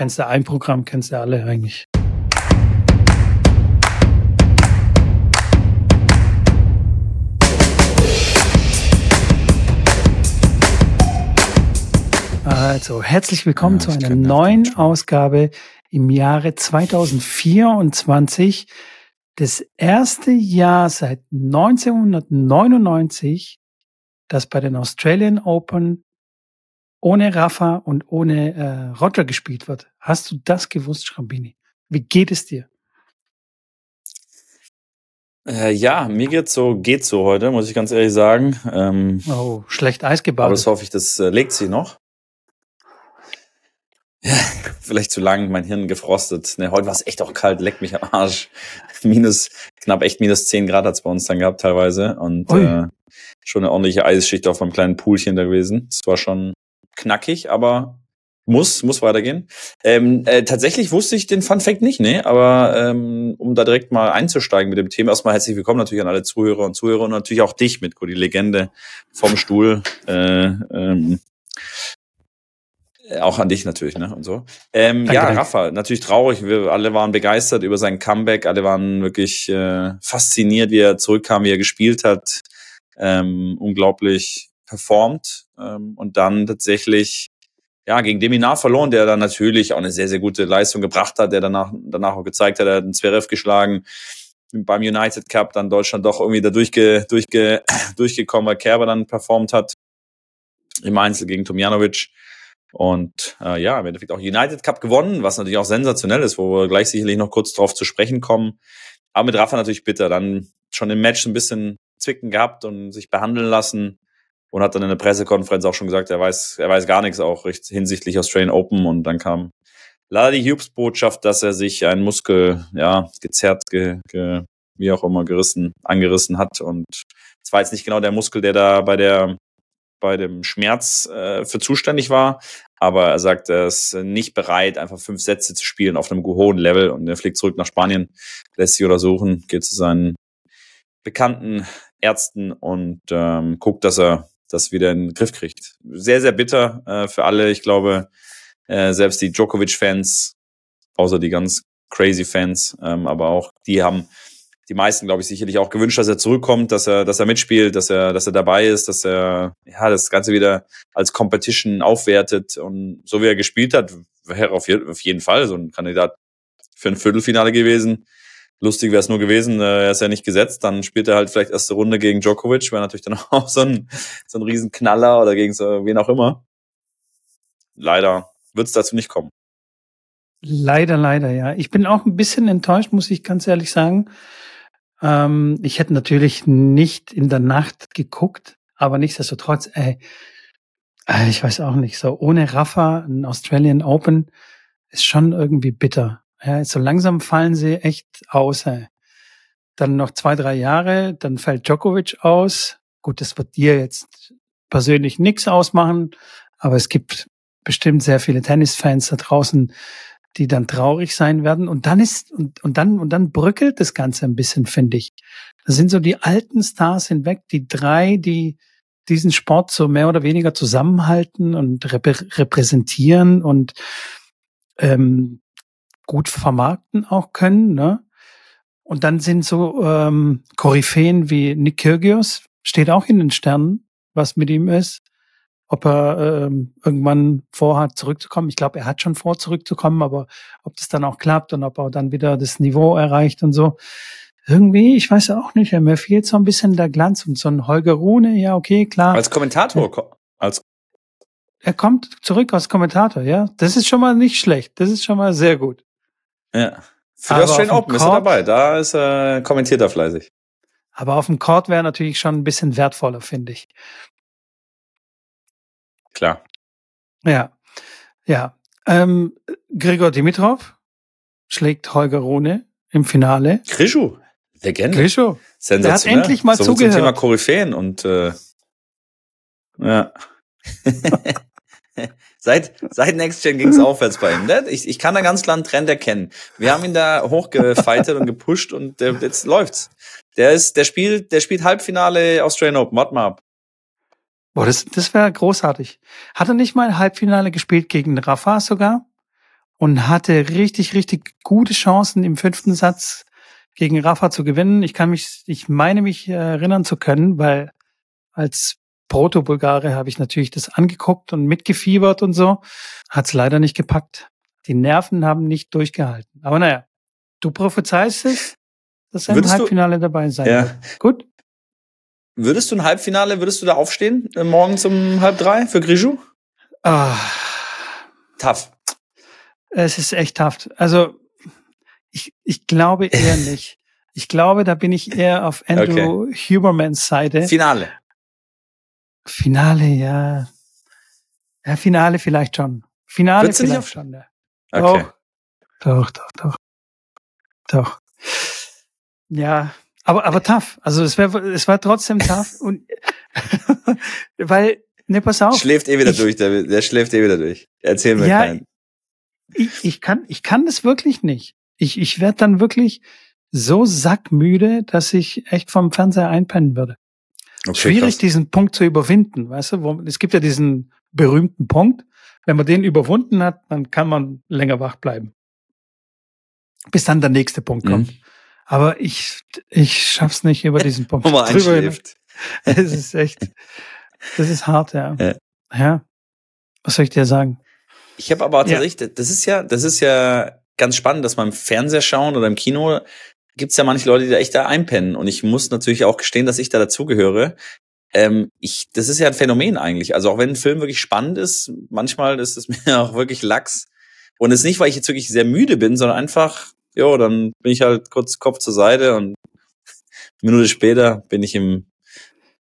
Kennst du ein Programm, kennst du alle eigentlich. Also, herzlich willkommen ja, zu einer neuen Ausgabe im Jahre 2024. Das erste Jahr seit 1999, das bei den Australian Open ohne Rafa und ohne äh, Roger gespielt wird. Hast du das gewusst, Schrambini? Wie geht es dir? Äh, ja, mir geht's so, geht so heute, muss ich ganz ehrlich sagen. Ähm, oh, schlecht Eis gebaut. Aber das hoffe ich, das äh, legt sich noch. Ja, vielleicht zu lang, mein Hirn gefrostet. Ne, heute war es echt auch kalt, leckt mich am Arsch. Minus, knapp echt minus zehn Grad hat's bei uns dann gehabt teilweise. Und äh, schon eine ordentliche Eisschicht auf meinem kleinen Poolchen da gewesen. Das war schon knackig, aber muss, muss weitergehen. Ähm, äh, tatsächlich wusste ich den Fun Fact nicht, ne? Aber ähm, um da direkt mal einzusteigen mit dem Thema, erstmal herzlich willkommen natürlich an alle Zuhörer und Zuhörer und natürlich auch dich, Mitko, die Legende vom Stuhl. Äh, ähm, äh, auch an dich natürlich, ne? Und so. Ähm, danke, ja, danke. Rafa, natürlich traurig. Wir alle waren begeistert über sein Comeback. Alle waren wirklich äh, fasziniert, wie er zurückkam, wie er gespielt hat. Ähm, unglaublich performt ähm, und dann tatsächlich ja gegen Deminar verloren, der dann natürlich auch eine sehr sehr gute Leistung gebracht hat, der danach danach auch gezeigt hat, er hat einen Zverev geschlagen beim United Cup dann Deutschland doch irgendwie da durchge, durchge, durchgekommen, weil Kerber dann performt hat im Einzel gegen Tomjanovic. Und äh, ja, im Endeffekt auch United Cup gewonnen, was natürlich auch sensationell ist, wo wir gleich sicherlich noch kurz drauf zu sprechen kommen. Aber mit Rafa natürlich bitter. Dann schon im Match ein bisschen Zwicken gehabt und sich behandeln lassen und hat dann in der Pressekonferenz auch schon gesagt, er weiß, er weiß gar nichts auch hinsichtlich Australian Open und dann kam leider die Hughes-Botschaft, dass er sich einen Muskel, ja, gezerrt, ge, ge, wie auch immer gerissen, angerissen hat und es war jetzt nicht genau der Muskel, der da bei der bei dem Schmerz äh, für zuständig war, aber er sagt, er ist nicht bereit, einfach fünf Sätze zu spielen auf einem hohen Level und er fliegt zurück nach Spanien, lässt sich untersuchen, geht zu seinen bekannten Ärzten und ähm, guckt, dass er das wieder in den Griff kriegt. Sehr, sehr bitter äh, für alle. Ich glaube, äh, selbst die Djokovic-Fans, außer die ganz crazy Fans, ähm, aber auch die haben die meisten, glaube ich, sicherlich auch gewünscht, dass er zurückkommt, dass er, dass er mitspielt, dass er, dass er dabei ist, dass er ja das Ganze wieder als Competition aufwertet und so wie er gespielt hat, wäre auf, auf jeden Fall so ein Kandidat für ein Viertelfinale gewesen. Lustig wäre es nur gewesen, äh, er ist ja nicht gesetzt, dann spielt er halt vielleicht erste Runde gegen Djokovic, wäre natürlich dann auch so ein, so ein Riesenknaller oder gegen so wen auch immer. Leider wird es dazu nicht kommen. Leider, leider, ja. Ich bin auch ein bisschen enttäuscht, muss ich ganz ehrlich sagen. Ähm, ich hätte natürlich nicht in der Nacht geguckt, aber nichtsdestotrotz, ey, äh, ich weiß auch nicht, so ohne Rafa, ein Australian Open, ist schon irgendwie bitter. Ja, so langsam fallen sie echt aus. Ey. Dann noch zwei, drei Jahre, dann fällt Djokovic aus. Gut, das wird dir jetzt persönlich nichts ausmachen, aber es gibt bestimmt sehr viele Tennisfans da draußen, die dann traurig sein werden. Und dann ist, und, und dann, und dann bröckelt das Ganze ein bisschen, finde ich. Das sind so die alten Stars hinweg, die drei, die diesen Sport so mehr oder weniger zusammenhalten und reprä repräsentieren und ähm, gut vermarkten auch können. Ne? Und dann sind so ähm, Koryphäen wie Nick Kyrgios, steht auch in den Sternen, was mit ihm ist. Ob er ähm, irgendwann vorhat, zurückzukommen. Ich glaube, er hat schon vor, zurückzukommen, aber ob das dann auch klappt und ob er dann wieder das Niveau erreicht und so. Irgendwie, ich weiß auch nicht, mir fehlt so ein bisschen der Glanz und so ein Holger Rune, ja, okay, klar. Als Kommentator, als er kommt zurück als Kommentator, ja. Das ist schon mal nicht schlecht. Das ist schon mal sehr gut. Ja. Für das Australian Open ist er dabei. Da ist er, kommentiert er fleißig. Aber auf dem Court wäre natürlich schon ein bisschen wertvoller, finde ich. Klar. Ja. Ja. Ähm, Gregor Dimitrov schlägt Holger Rune im Finale. Grishu. Legende. Grishu. Sensationell. Der hat endlich mal so zugehört. Zum Thema Koryphäen und äh, ja. Seit, seit Next Gen ging es aufwärts bei ihm. Ne? Ich, ich kann da ganz klar einen Trend erkennen. Wir haben ihn da hochgefeitet und gepusht und der, jetzt läuft's. Der ist, der spielt, der spielt Halbfinale Australian Open. Warte mal ab. Boah, das, das wäre großartig. Hat er nicht mal ein Halbfinale gespielt gegen Rafa sogar? und hatte richtig, richtig gute Chancen im fünften Satz gegen Rafa zu gewinnen. Ich kann mich, ich meine mich erinnern zu können, weil als Proto-Bulgare habe ich natürlich das angeguckt und mitgefiebert und so. Hat es leider nicht gepackt. Die Nerven haben nicht durchgehalten. Aber naja, du prophezeist es, dass er im Halbfinale du, dabei sein ja. wird. Gut. Würdest du ein Halbfinale, würdest du da aufstehen, äh, morgens um halb drei für Griju? Ah. Tough. Es ist echt tough. Also, ich, ich glaube eher nicht. Ich glaube, da bin ich eher auf Andrew okay. Hubermans Seite. Finale. Finale, ja. Ja, Finale vielleicht schon. Finale Würdest vielleicht schon, ja. Okay. Doch, doch, doch, doch. Doch. Ja, aber, aber tough. Also es, wär, es war trotzdem tough. und weil, ne, pass auf. Schläft eh wieder ich, durch, der, der schläft eh wieder durch. Erzähl mir ja, keinen. Ich, ich kann, ich kann das wirklich nicht. Ich, ich werde dann wirklich so sackmüde, dass ich echt vom Fernseher einpennen würde. Okay, Schwierig, krass. diesen Punkt zu überwinden, weißt du? Wo, es gibt ja diesen berühmten Punkt. Wenn man den überwunden hat, dann kann man länger wach bleiben. Bis dann der nächste Punkt kommt. Mhm. Aber ich, ich schaff's nicht über diesen Punkt. Wo man einschläft. Es ist echt, das ist hart, ja. ja. ja. Was soll ich dir sagen? Ich habe aber tatsächlich, ja. das ist ja, das ist ja ganz spannend, dass man im Fernseher schauen oder im Kino gibt's ja manche Leute, die da echt da einpennen. Und ich muss natürlich auch gestehen, dass ich da dazugehöre. Ähm, ich, das ist ja ein Phänomen eigentlich. Also auch wenn ein Film wirklich spannend ist, manchmal ist es mir auch wirklich lax. Und es ist nicht, weil ich jetzt wirklich sehr müde bin, sondern einfach, jo, dann bin ich halt kurz Kopf zur Seite und eine Minute später bin ich im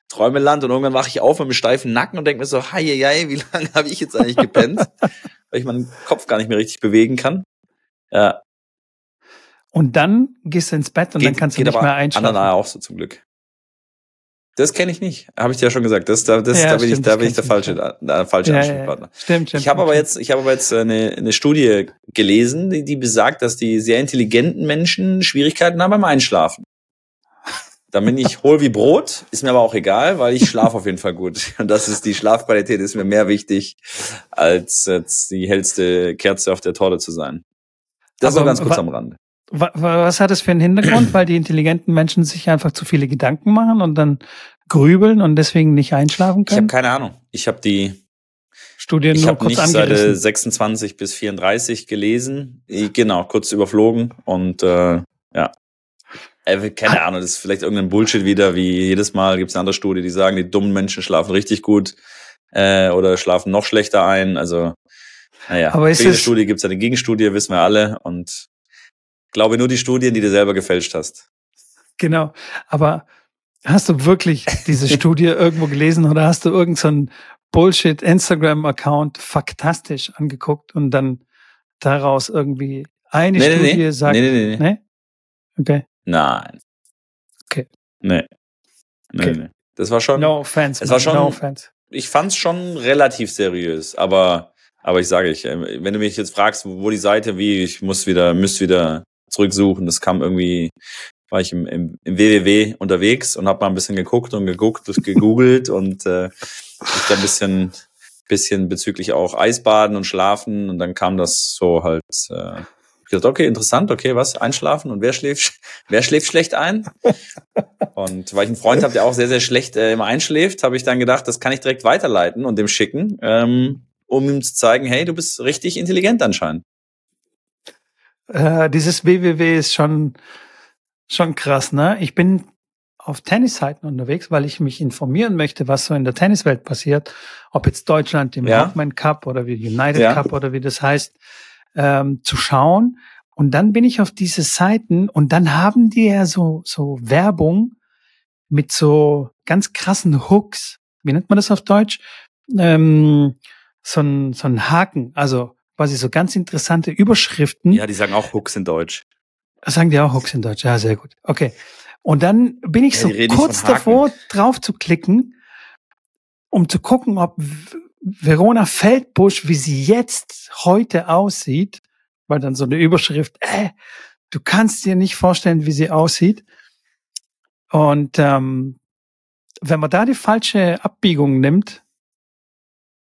Träumeland und irgendwann wache ich auf mit einem steifen Nacken und denke mir so, hei, hei, wie lange habe ich jetzt eigentlich gepennt? weil ich meinen Kopf gar nicht mehr richtig bewegen kann. Ja. Und dann gehst du ins Bett und geht, dann kannst du nicht mehr einschlafen. Anderen auch so zum Glück. Das kenne ich nicht, habe ich dir ja schon gesagt. Das, da, das, ja, da bin stimmt, ich, da bin ich der falsche, der falsche ja, Ansprechpartner. Ja, stimmt, stimmt. Ich habe aber jetzt, ich habe aber jetzt eine, eine Studie gelesen, die, die besagt, dass die sehr intelligenten Menschen Schwierigkeiten haben beim Einschlafen. Da bin ich hohl wie Brot, ist mir aber auch egal, weil ich schlafe auf jeden Fall gut. Und das ist die Schlafqualität, ist mir mehr wichtig, als jetzt die hellste Kerze auf der Torte zu sein. Das aber, war ganz kurz am Rande. Was hat das für einen Hintergrund? Weil die intelligenten Menschen sich einfach zu viele Gedanken machen und dann grübeln und deswegen nicht einschlafen können? Ich habe keine Ahnung. Ich habe die Studien ich nur kurz nicht angerissen. Seite 26 bis 34 gelesen. Genau, kurz überflogen und äh, ja. Äh, keine Ahnung, das ist vielleicht irgendein Bullshit wieder, wie jedes Mal gibt es eine andere Studie, die sagen, die dummen Menschen schlafen richtig gut äh, oder schlafen noch schlechter ein. Also naja, aber ist für jede Studie gibt es eine Gegenstudie, wissen wir alle. Und glaube nur die Studien, die du selber gefälscht hast. Genau. Aber hast du wirklich diese Studie irgendwo gelesen oder hast du irgendeinen so Bullshit Instagram-Account faktastisch angeguckt und dann daraus irgendwie eine nee, Studie nee, sagt. Nee, nee, nee. nee? Okay. Nein. Okay. Nee. Nee, okay. nee. Das war schon. No offense. Es war schon. No offense. Ich fand's schon relativ seriös, aber, aber ich sage ich, wenn du mich jetzt fragst, wo die Seite, wie, ich muss wieder, müsste wieder zurücksuchen. Das kam irgendwie, war ich im, im, im WWW unterwegs und habe mal ein bisschen geguckt und geguckt, gegoogelt und äh, ich da ein bisschen, bisschen bezüglich auch Eisbaden und Schlafen und dann kam das so halt. Äh, ich dachte, okay, interessant, okay, was? Einschlafen und wer schläft, wer schläft schlecht ein? Und weil ich einen Freund habe, der auch sehr, sehr schlecht äh, immer einschläft, habe ich dann gedacht, das kann ich direkt weiterleiten und dem schicken, ähm, um ihm zu zeigen, hey, du bist richtig intelligent anscheinend. Äh, dieses WWW ist schon, schon krass, ne? Ich bin auf Tennisseiten unterwegs, weil ich mich informieren möchte, was so in der Tenniswelt passiert. Ob jetzt Deutschland im ja. Hoffman Cup oder wie United ja. Cup oder wie das heißt, ähm, zu schauen. Und dann bin ich auf diese Seiten und dann haben die ja so, so Werbung mit so ganz krassen Hooks. Wie nennt man das auf Deutsch? Ähm, so ein, so ein Haken. Also quasi so ganz interessante Überschriften. Ja, die sagen auch Hooks in Deutsch. Sagen die auch Hooks in Deutsch? Ja, sehr gut. Okay. Und dann bin ich ja, so kurz davor, drauf zu klicken, um zu gucken, ob Verona Feldbusch, wie sie jetzt heute aussieht, weil dann so eine Überschrift, äh, du kannst dir nicht vorstellen, wie sie aussieht. Und ähm, wenn man da die falsche Abbiegung nimmt,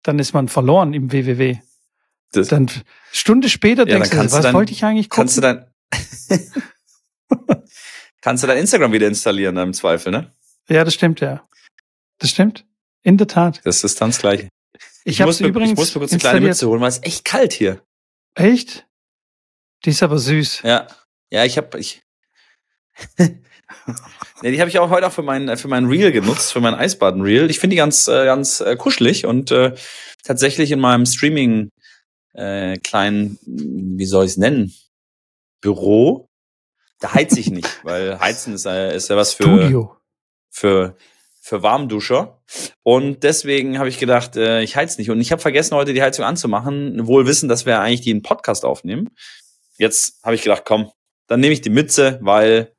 dann ist man verloren im WWW. Das, dann Stunde später ja, denkst du, was dann, wollte ich eigentlich gucken? Kannst du dann kannst du dein Instagram wieder installieren im Zweifel, ne? Ja, das stimmt, ja. Das stimmt. In der Tat. Das ist dann das Gleiche. Ich, ich muss übrigens. Ich muss mir kurz eine kleine Mütze holen, weil es echt kalt hier. Echt? Die ist aber süß. Ja. Ja, ich habe ich. nee, die habe ich auch heute auch für mein für mein Reel genutzt, für mein Eisbaden Reel. Ich finde die ganz äh, ganz äh, kuschelig und äh, tatsächlich in meinem Streaming äh, kleinen, wie soll ich es nennen, Büro, da heiz ich nicht, weil Heizen ist, äh, ist ja was für Studio. für für Warmduscher. Und deswegen habe ich gedacht, äh, ich heiz nicht. Und ich habe vergessen, heute die Heizung anzumachen, wohl wissen, dass wir eigentlich den Podcast aufnehmen. Jetzt habe ich gedacht, komm, dann nehme ich die Mütze, weil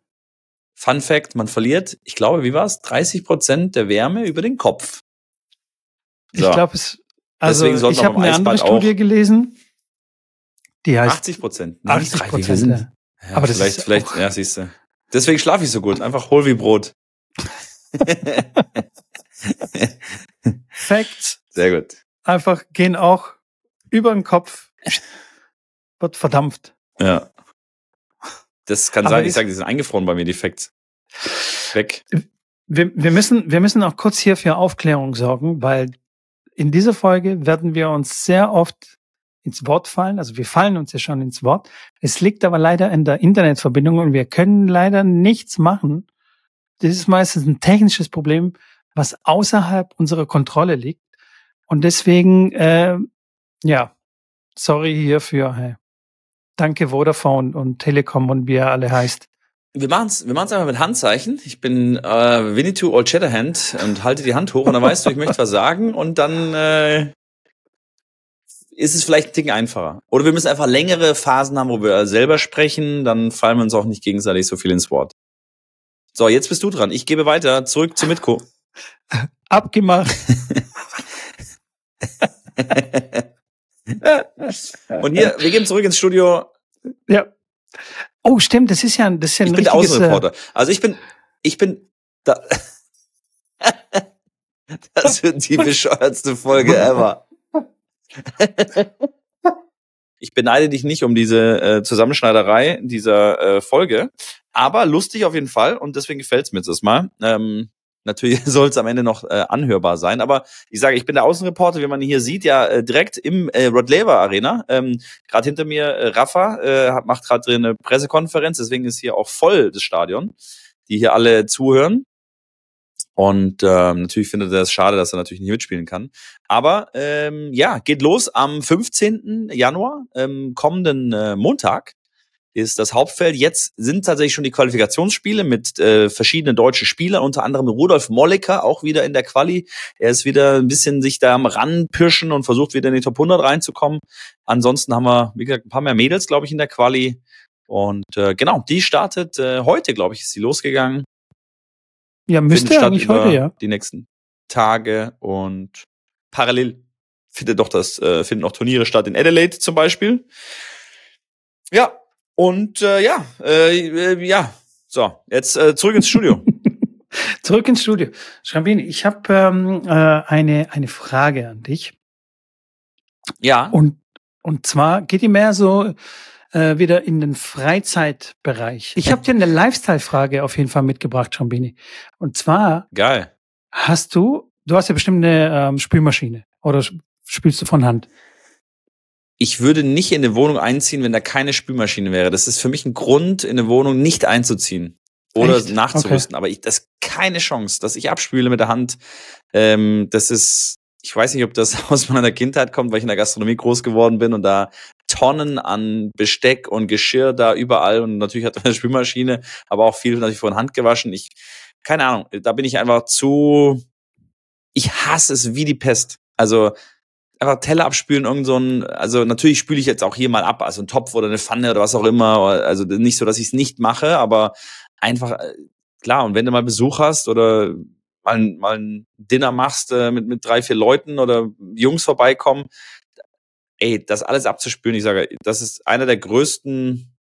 Fun Fact, man verliert, ich glaube, wie war es, 30 Prozent der Wärme über den Kopf. So. Ich glaube, es, also ich habe eine andere Studie gelesen, die heißt 80 Prozent. 80 Prozent. Ja. Aber das vielleicht, vielleicht, ja, siehst du. Deswegen schlafe ich so gut. Einfach hol wie Brot. Facts. Sehr gut. Einfach gehen auch über den Kopf, wird verdampft. Ja. Das kann Aber sein, ich sage, die sind eingefroren bei mir, die Facts. Weg. Wir, wir, müssen, wir müssen auch kurz hier für Aufklärung sorgen, weil in dieser Folge werden wir uns sehr oft ins Wort fallen. Also wir fallen uns ja schon ins Wort. Es liegt aber leider in der Internetverbindung und wir können leider nichts machen, das ist meistens ein technisches Problem, was außerhalb unserer Kontrolle liegt. Und deswegen, äh, ja, sorry hierfür. Hey. Danke Vodafone und Telekom und wie er alle heißt. Wir machen es wir machen's einfach mit Handzeichen. Ich bin äh, Winnetou Old Shatterhand und halte die Hand hoch und dann weißt du, ich möchte was sagen und dann äh, ist es vielleicht ein Ticken einfacher. Oder wir müssen einfach längere Phasen haben, wo wir selber sprechen, dann fallen wir uns auch nicht gegenseitig so viel ins Wort. So, jetzt bist du dran. Ich gebe weiter zurück zu Mitko. Abgemacht. Und hier, wir gehen zurück ins Studio. Ja. Oh, stimmt, das ist ja, das ist ja ein Ich bin der Außenreporter. Also ich bin, ich bin da. das wird die bescheuertste Folge ever. Ich beneide dich nicht um diese äh, Zusammenschneiderei dieser äh, Folge, aber lustig auf jeden Fall und deswegen gefällt's mir jetzt erstmal. Ähm, natürlich soll es am Ende noch äh, anhörbar sein, aber ich sage, ich bin der Außenreporter, wie man hier sieht, ja äh, direkt im äh, Rod Laver Arena. Ähm, gerade hinter mir äh, Rafa äh, macht gerade eine Pressekonferenz, deswegen ist hier auch voll das Stadion, die hier alle zuhören. Und ähm, natürlich findet er es schade, dass er natürlich nicht mitspielen kann. Aber ähm, ja, geht los am 15. Januar, ähm, kommenden äh, Montag ist das Hauptfeld. Jetzt sind tatsächlich schon die Qualifikationsspiele mit äh, verschiedenen deutschen Spielern, unter anderem Rudolf Mollecker, auch wieder in der Quali. Er ist wieder ein bisschen sich da am ranpirschen und versucht wieder in die Top 100 reinzukommen. Ansonsten haben wir, wie gesagt, ein paar mehr Mädels, glaube ich, in der Quali. Und äh, genau, die startet äh, heute, glaube ich, ist sie losgegangen. Ja, müsste eigentlich heute, ja. Die nächsten Tage und parallel findet doch das, äh, finden auch Turniere statt in Adelaide zum Beispiel. Ja, und äh, ja, äh, äh, ja, so, jetzt äh, zurück ins Studio. zurück ins Studio. Schrambini, ich habe ähm, äh, eine, eine Frage an dich. Ja. Und, und zwar geht die mehr so äh, wieder in den Freizeitbereich. Ich habe dir eine Lifestyle-Frage auf jeden Fall mitgebracht, Schambini. Und zwar Geil. hast du, du hast ja bestimmt eine ähm, Spülmaschine oder spielst du von Hand? Ich würde nicht in eine Wohnung einziehen, wenn da keine Spülmaschine wäre. Das ist für mich ein Grund, in eine Wohnung nicht einzuziehen oder Echt? nachzurüsten. Okay. Aber ich, das ist keine Chance, dass ich abspüle mit der Hand. Ähm, das ist, ich weiß nicht, ob das aus meiner Kindheit kommt, weil ich in der Gastronomie groß geworden bin und da Tonnen an Besteck und Geschirr da überall und natürlich hat man eine Spülmaschine, aber auch viel natürlich von Hand gewaschen. Ich, keine Ahnung, da bin ich einfach zu, ich hasse es wie die Pest. Also, einfach Teller abspülen, irgend so ein, also natürlich spüle ich jetzt auch hier mal ab, also ein Topf oder eine Pfanne oder was auch immer, also nicht so, dass ich es nicht mache, aber einfach, äh, klar, und wenn du mal Besuch hast oder mal, mal ein Dinner machst äh, mit, mit drei, vier Leuten oder Jungs vorbeikommen, ey, das alles abzuspülen, ich sage, das ist einer der größten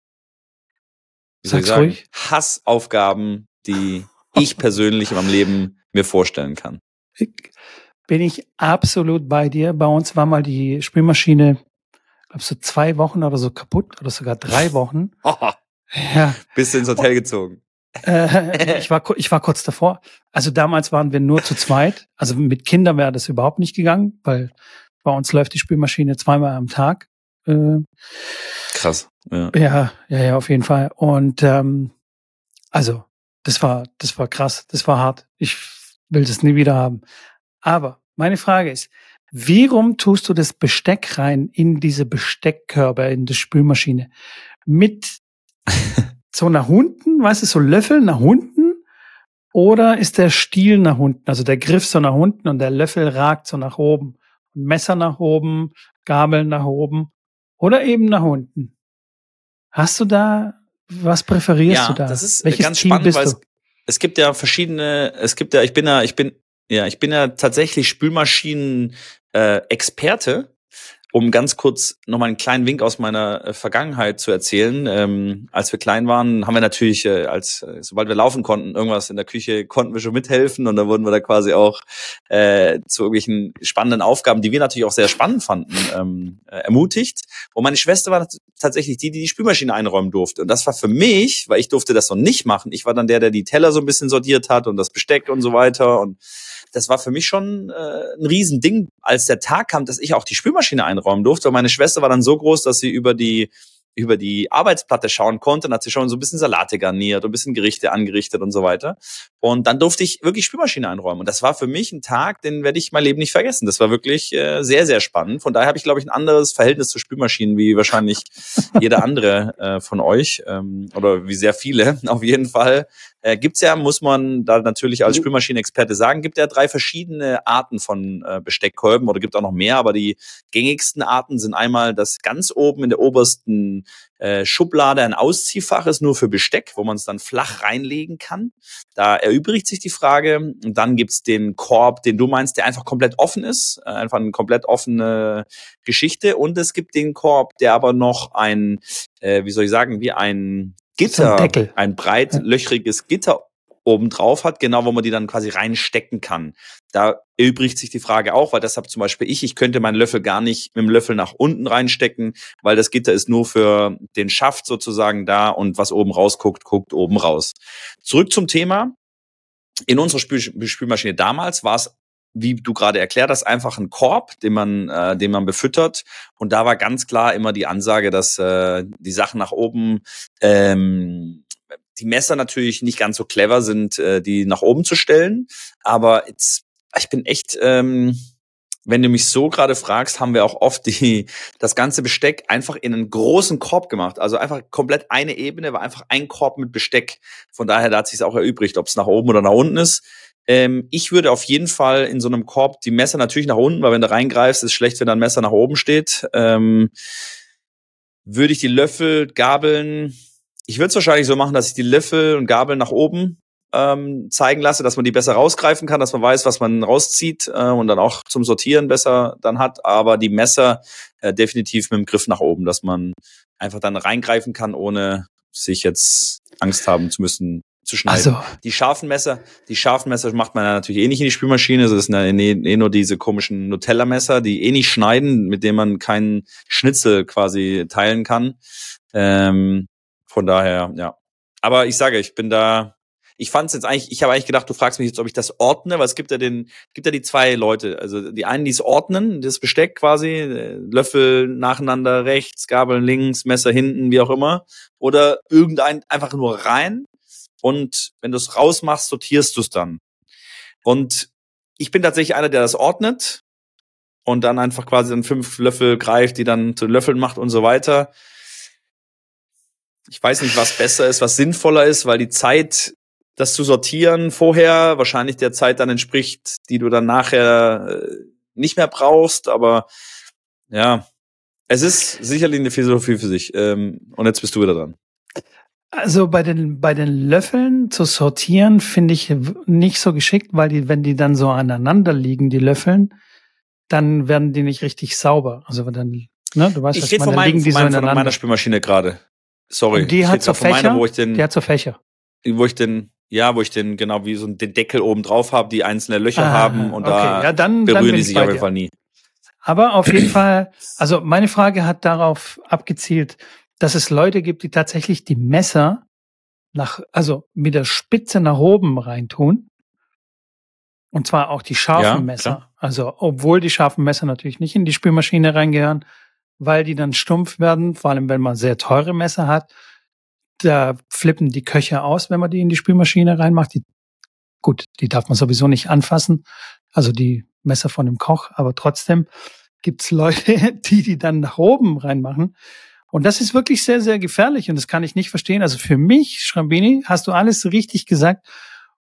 wie soll ich sagen, ruhig. Hassaufgaben, die ich persönlich in meinem Leben mir vorstellen kann. Bin ich absolut bei dir. Bei uns war mal die Spülmaschine glaube so zwei Wochen oder so kaputt oder sogar drei Wochen. ja. Bist du ins Hotel gezogen? Äh, ich war ich war kurz davor. Also damals waren wir nur zu zweit. Also mit Kindern wäre das überhaupt nicht gegangen, weil bei uns läuft die Spülmaschine zweimal am Tag. Äh, Krass. Ja. ja, ja, ja, auf jeden Fall. Und ähm, also das war das war krass, das war hart. Ich will das nie wieder haben. Aber meine Frage ist, wie rum tust du das Besteck rein in diese Besteckkörbe, in die Spülmaschine? Mit so nach unten, weißt du, so Löffel nach unten? Oder ist der Stiel nach unten, also der Griff so nach unten und der Löffel ragt so nach oben? Messer nach oben, Gabel nach oben oder eben nach unten? Hast du da, was präferierst ja, du da? Das ist Welches ganz Team spannend, weil es, es gibt ja verschiedene, es gibt ja, ich bin ja, ich bin ja, ich bin ja tatsächlich Spülmaschinen-Experte. Um ganz kurz nochmal einen kleinen Wink aus meiner äh, Vergangenheit zu erzählen. Ähm, als wir klein waren, haben wir natürlich, äh, als äh, sobald wir laufen konnten, irgendwas in der Küche, konnten wir schon mithelfen und dann wurden wir da quasi auch äh, zu irgendwelchen spannenden Aufgaben, die wir natürlich auch sehr spannend fanden, ähm, äh, ermutigt. Und meine Schwester war tatsächlich die, die die Spülmaschine einräumen durfte. Und das war für mich, weil ich durfte das noch nicht machen. Ich war dann der, der die Teller so ein bisschen sortiert hat und das Besteck und so weiter und das war für mich schon äh, ein Riesending, als der Tag kam, dass ich auch die Spülmaschine einräumen durfte. Und meine Schwester war dann so groß, dass sie über die über die Arbeitsplatte schauen konnte, dann hat sie schon so ein bisschen Salate garniert und ein bisschen Gerichte angerichtet und so weiter. Und dann durfte ich wirklich Spülmaschine einräumen. Und das war für mich ein Tag, den werde ich mein Leben nicht vergessen. Das war wirklich äh, sehr, sehr spannend. Von daher habe ich, glaube ich, ein anderes Verhältnis zu Spülmaschinen, wie wahrscheinlich jeder andere äh, von euch ähm, oder wie sehr viele. Auf jeden Fall äh, gibt's ja, muss man da natürlich als mhm. Spülmaschinenexperte sagen, gibt ja drei verschiedene Arten von äh, Besteckkolben oder gibt auch noch mehr, aber die gängigsten Arten sind einmal das ganz oben in der obersten äh, Schublade ein Ausziehfach ist nur für Besteck, wo man es dann flach reinlegen kann. Da erübrigt sich die Frage. Und dann gibt's den Korb, den du meinst, der einfach komplett offen ist. Äh, einfach eine komplett offene Geschichte. Und es gibt den Korb, der aber noch ein, äh, wie soll ich sagen, wie ein Gitter, ein, ein breit löchriges Gitter oben drauf hat, genau wo man die dann quasi reinstecken kann. Da erübrigt sich die Frage auch, weil deshalb zum Beispiel ich, ich könnte meinen Löffel gar nicht mit dem Löffel nach unten reinstecken, weil das Gitter ist nur für den Schaft sozusagen da und was oben rausguckt, guckt oben raus. Zurück zum Thema. In unserer Spül Spülmaschine damals war es wie du gerade erklärt hast, einfach ein Korb, den man, äh, den man befüttert. Und da war ganz klar immer die Ansage, dass äh, die Sachen nach oben ähm, die Messer natürlich nicht ganz so clever sind, äh, die nach oben zu stellen. Aber jetzt, ich bin echt, ähm, wenn du mich so gerade fragst, haben wir auch oft die, das ganze Besteck einfach in einen großen Korb gemacht. Also einfach komplett eine Ebene, war einfach ein Korb mit Besteck. Von daher, da hat sich auch erübrigt, ob es nach oben oder nach unten ist. Ähm, ich würde auf jeden Fall in so einem Korb die Messer natürlich nach unten, weil wenn du reingreifst, ist schlecht, wenn da ein Messer nach oben steht. Ähm, würde ich die Löffel, Gabeln, ich würde es wahrscheinlich so machen, dass ich die Löffel und Gabel nach oben ähm, zeigen lasse, dass man die besser rausgreifen kann, dass man weiß, was man rauszieht äh, und dann auch zum Sortieren besser dann hat. Aber die Messer äh, definitiv mit dem Griff nach oben, dass man einfach dann reingreifen kann, ohne sich jetzt Angst haben zu müssen, zu schneiden. Also. Die scharfen Messer, die scharfen Messer macht man ja natürlich eh nicht in die Spülmaschine. Also das sind ja eh, eh nur diese komischen Nutella-Messer, die eh nicht schneiden, mit denen man keinen Schnitzel quasi teilen kann. Ähm, von daher, ja. Aber ich sage, ich bin da, ich fand es jetzt eigentlich, ich habe eigentlich gedacht, du fragst mich jetzt, ob ich das ordne, weil es gibt ja den, gibt ja die zwei Leute. Also die einen, die es ordnen, das Besteck quasi, Löffel nacheinander rechts, Gabeln links, Messer hinten, wie auch immer. Oder irgendein einfach nur rein. Und wenn du es rausmachst, sortierst du es dann. Und ich bin tatsächlich einer, der das ordnet und dann einfach quasi dann fünf Löffel greift, die dann zu Löffeln macht und so weiter ich weiß nicht, was besser ist, was sinnvoller ist, weil die Zeit, das zu sortieren vorher wahrscheinlich der Zeit dann entspricht, die du dann nachher äh, nicht mehr brauchst. Aber ja, es ist sicherlich eine Philosophie für sich. Ähm, und jetzt bist du wieder dran. Also bei den, bei den Löffeln zu sortieren finde ich nicht so geschickt, weil die, wenn die dann so aneinander liegen, die Löffeln, dann werden die nicht richtig sauber. Also dann, ne, du weißt, ich rede von, meinem, von, meinem, von meiner Spülmaschine gerade. Sorry. Und die hat so Fächer. Meine, wo ich den, die hat so Fächer. Wo ich den, ja, wo ich den genau wie so den Deckel oben drauf habe, die einzelne Löcher ah, haben und okay. da ja, dann, berühren dann die sich auf jeden Fall nie. Aber auf jeden Fall, also meine Frage hat darauf abgezielt, dass es Leute gibt, die tatsächlich die Messer nach, also mit der Spitze nach oben reintun. Und zwar auch die scharfen ja, Messer. Klar. Also, obwohl die scharfen Messer natürlich nicht in die Spülmaschine reingehören, weil die dann stumpf werden, vor allem wenn man sehr teure Messer hat. Da flippen die Köcher aus, wenn man die in die Spülmaschine reinmacht. Die, gut, die darf man sowieso nicht anfassen. Also die Messer von dem Koch, aber trotzdem gibt's Leute, die die dann nach oben reinmachen. Und das ist wirklich sehr, sehr gefährlich und das kann ich nicht verstehen. Also für mich, Schrambini, hast du alles richtig gesagt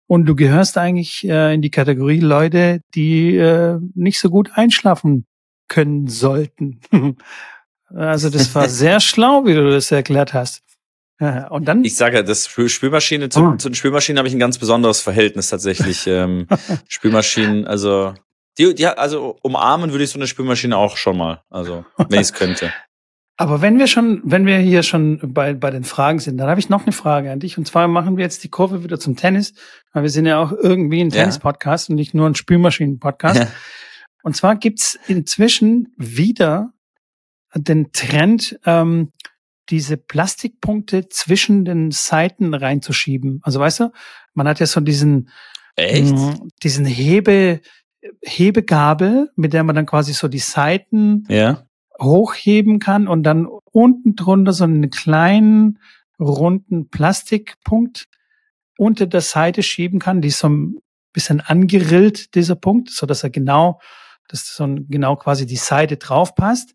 und du gehörst eigentlich äh, in die Kategorie Leute, die äh, nicht so gut einschlafen können sollten. also das war sehr schlau, wie du das erklärt hast. Und dann? Ich sage, das Spülmaschine, zu, oh. zu den Spülmaschinen habe ich ein ganz besonderes Verhältnis tatsächlich. ähm, Spülmaschinen, also die, die, also umarmen würde ich so eine Spülmaschine auch schon mal, also wenn ich es könnte. Aber wenn wir schon, wenn wir hier schon bei, bei den Fragen sind, dann habe ich noch eine Frage an dich. Und zwar machen wir jetzt die Kurve wieder zum Tennis, weil wir sind ja auch irgendwie ein Tennis-Podcast und nicht nur ein Spülmaschinen-Podcast. Ja. Und zwar gibt's inzwischen wieder den Trend, ähm, diese Plastikpunkte zwischen den Seiten reinzuschieben. Also weißt du, man hat ja so diesen, Echt? Mh, diesen Hebe, Hebegabel, mit der man dann quasi so die Seiten ja. Hochheben kann und dann unten drunter so einen kleinen runden Plastikpunkt unter der Seite schieben kann, die ist so ein bisschen angerillt, dieser Punkt, so dass er genau, dass so genau quasi die Seite drauf passt.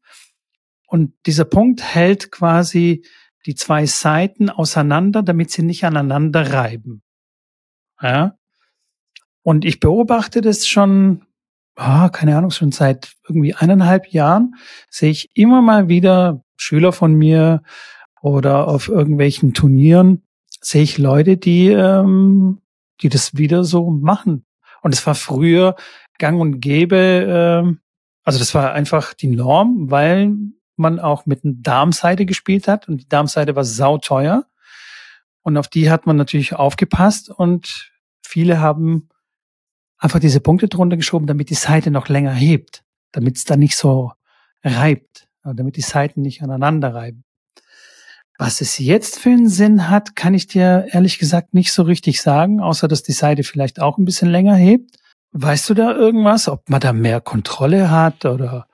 Und dieser Punkt hält quasi die zwei Seiten auseinander, damit sie nicht aneinander reiben. Ja. Und ich beobachte das schon, oh, keine Ahnung, schon seit irgendwie eineinhalb Jahren sehe ich immer mal wieder Schüler von mir oder auf irgendwelchen Turnieren sehe ich Leute, die, ähm, die das wieder so machen. Und es war früher gang und gäbe, ähm, also das war einfach die Norm, weil man auch mit einer Darmseite gespielt hat und die Darmseite war sauteuer. Und auf die hat man natürlich aufgepasst und viele haben einfach diese Punkte drunter geschoben, damit die Seite noch länger hebt, damit es dann nicht so reibt, damit die Seiten nicht aneinander reiben. Was es jetzt für einen Sinn hat, kann ich dir ehrlich gesagt nicht so richtig sagen, außer dass die Seite vielleicht auch ein bisschen länger hebt. Weißt du da irgendwas, ob man da mehr Kontrolle hat oder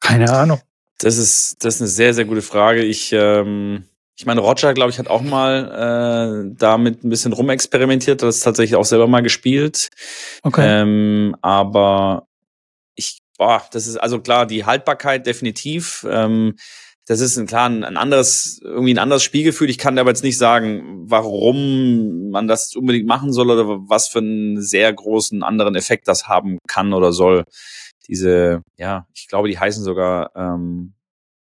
keine Ahnung. Das ist, das ist eine sehr, sehr gute Frage. Ich, ähm, ich meine, Roger, glaube ich, hat auch mal äh, damit ein bisschen rumexperimentiert, das tatsächlich auch selber mal gespielt. Okay. Ähm, aber ich, boah, das ist also klar, die Haltbarkeit definitiv. Ähm, das ist ein klar ein, ein anderes, irgendwie ein anderes Spielgefühl. Ich kann aber jetzt nicht sagen, warum man das unbedingt machen soll oder was für einen sehr großen anderen Effekt das haben kann oder soll. Diese, ja, ich glaube, die heißen sogar ähm,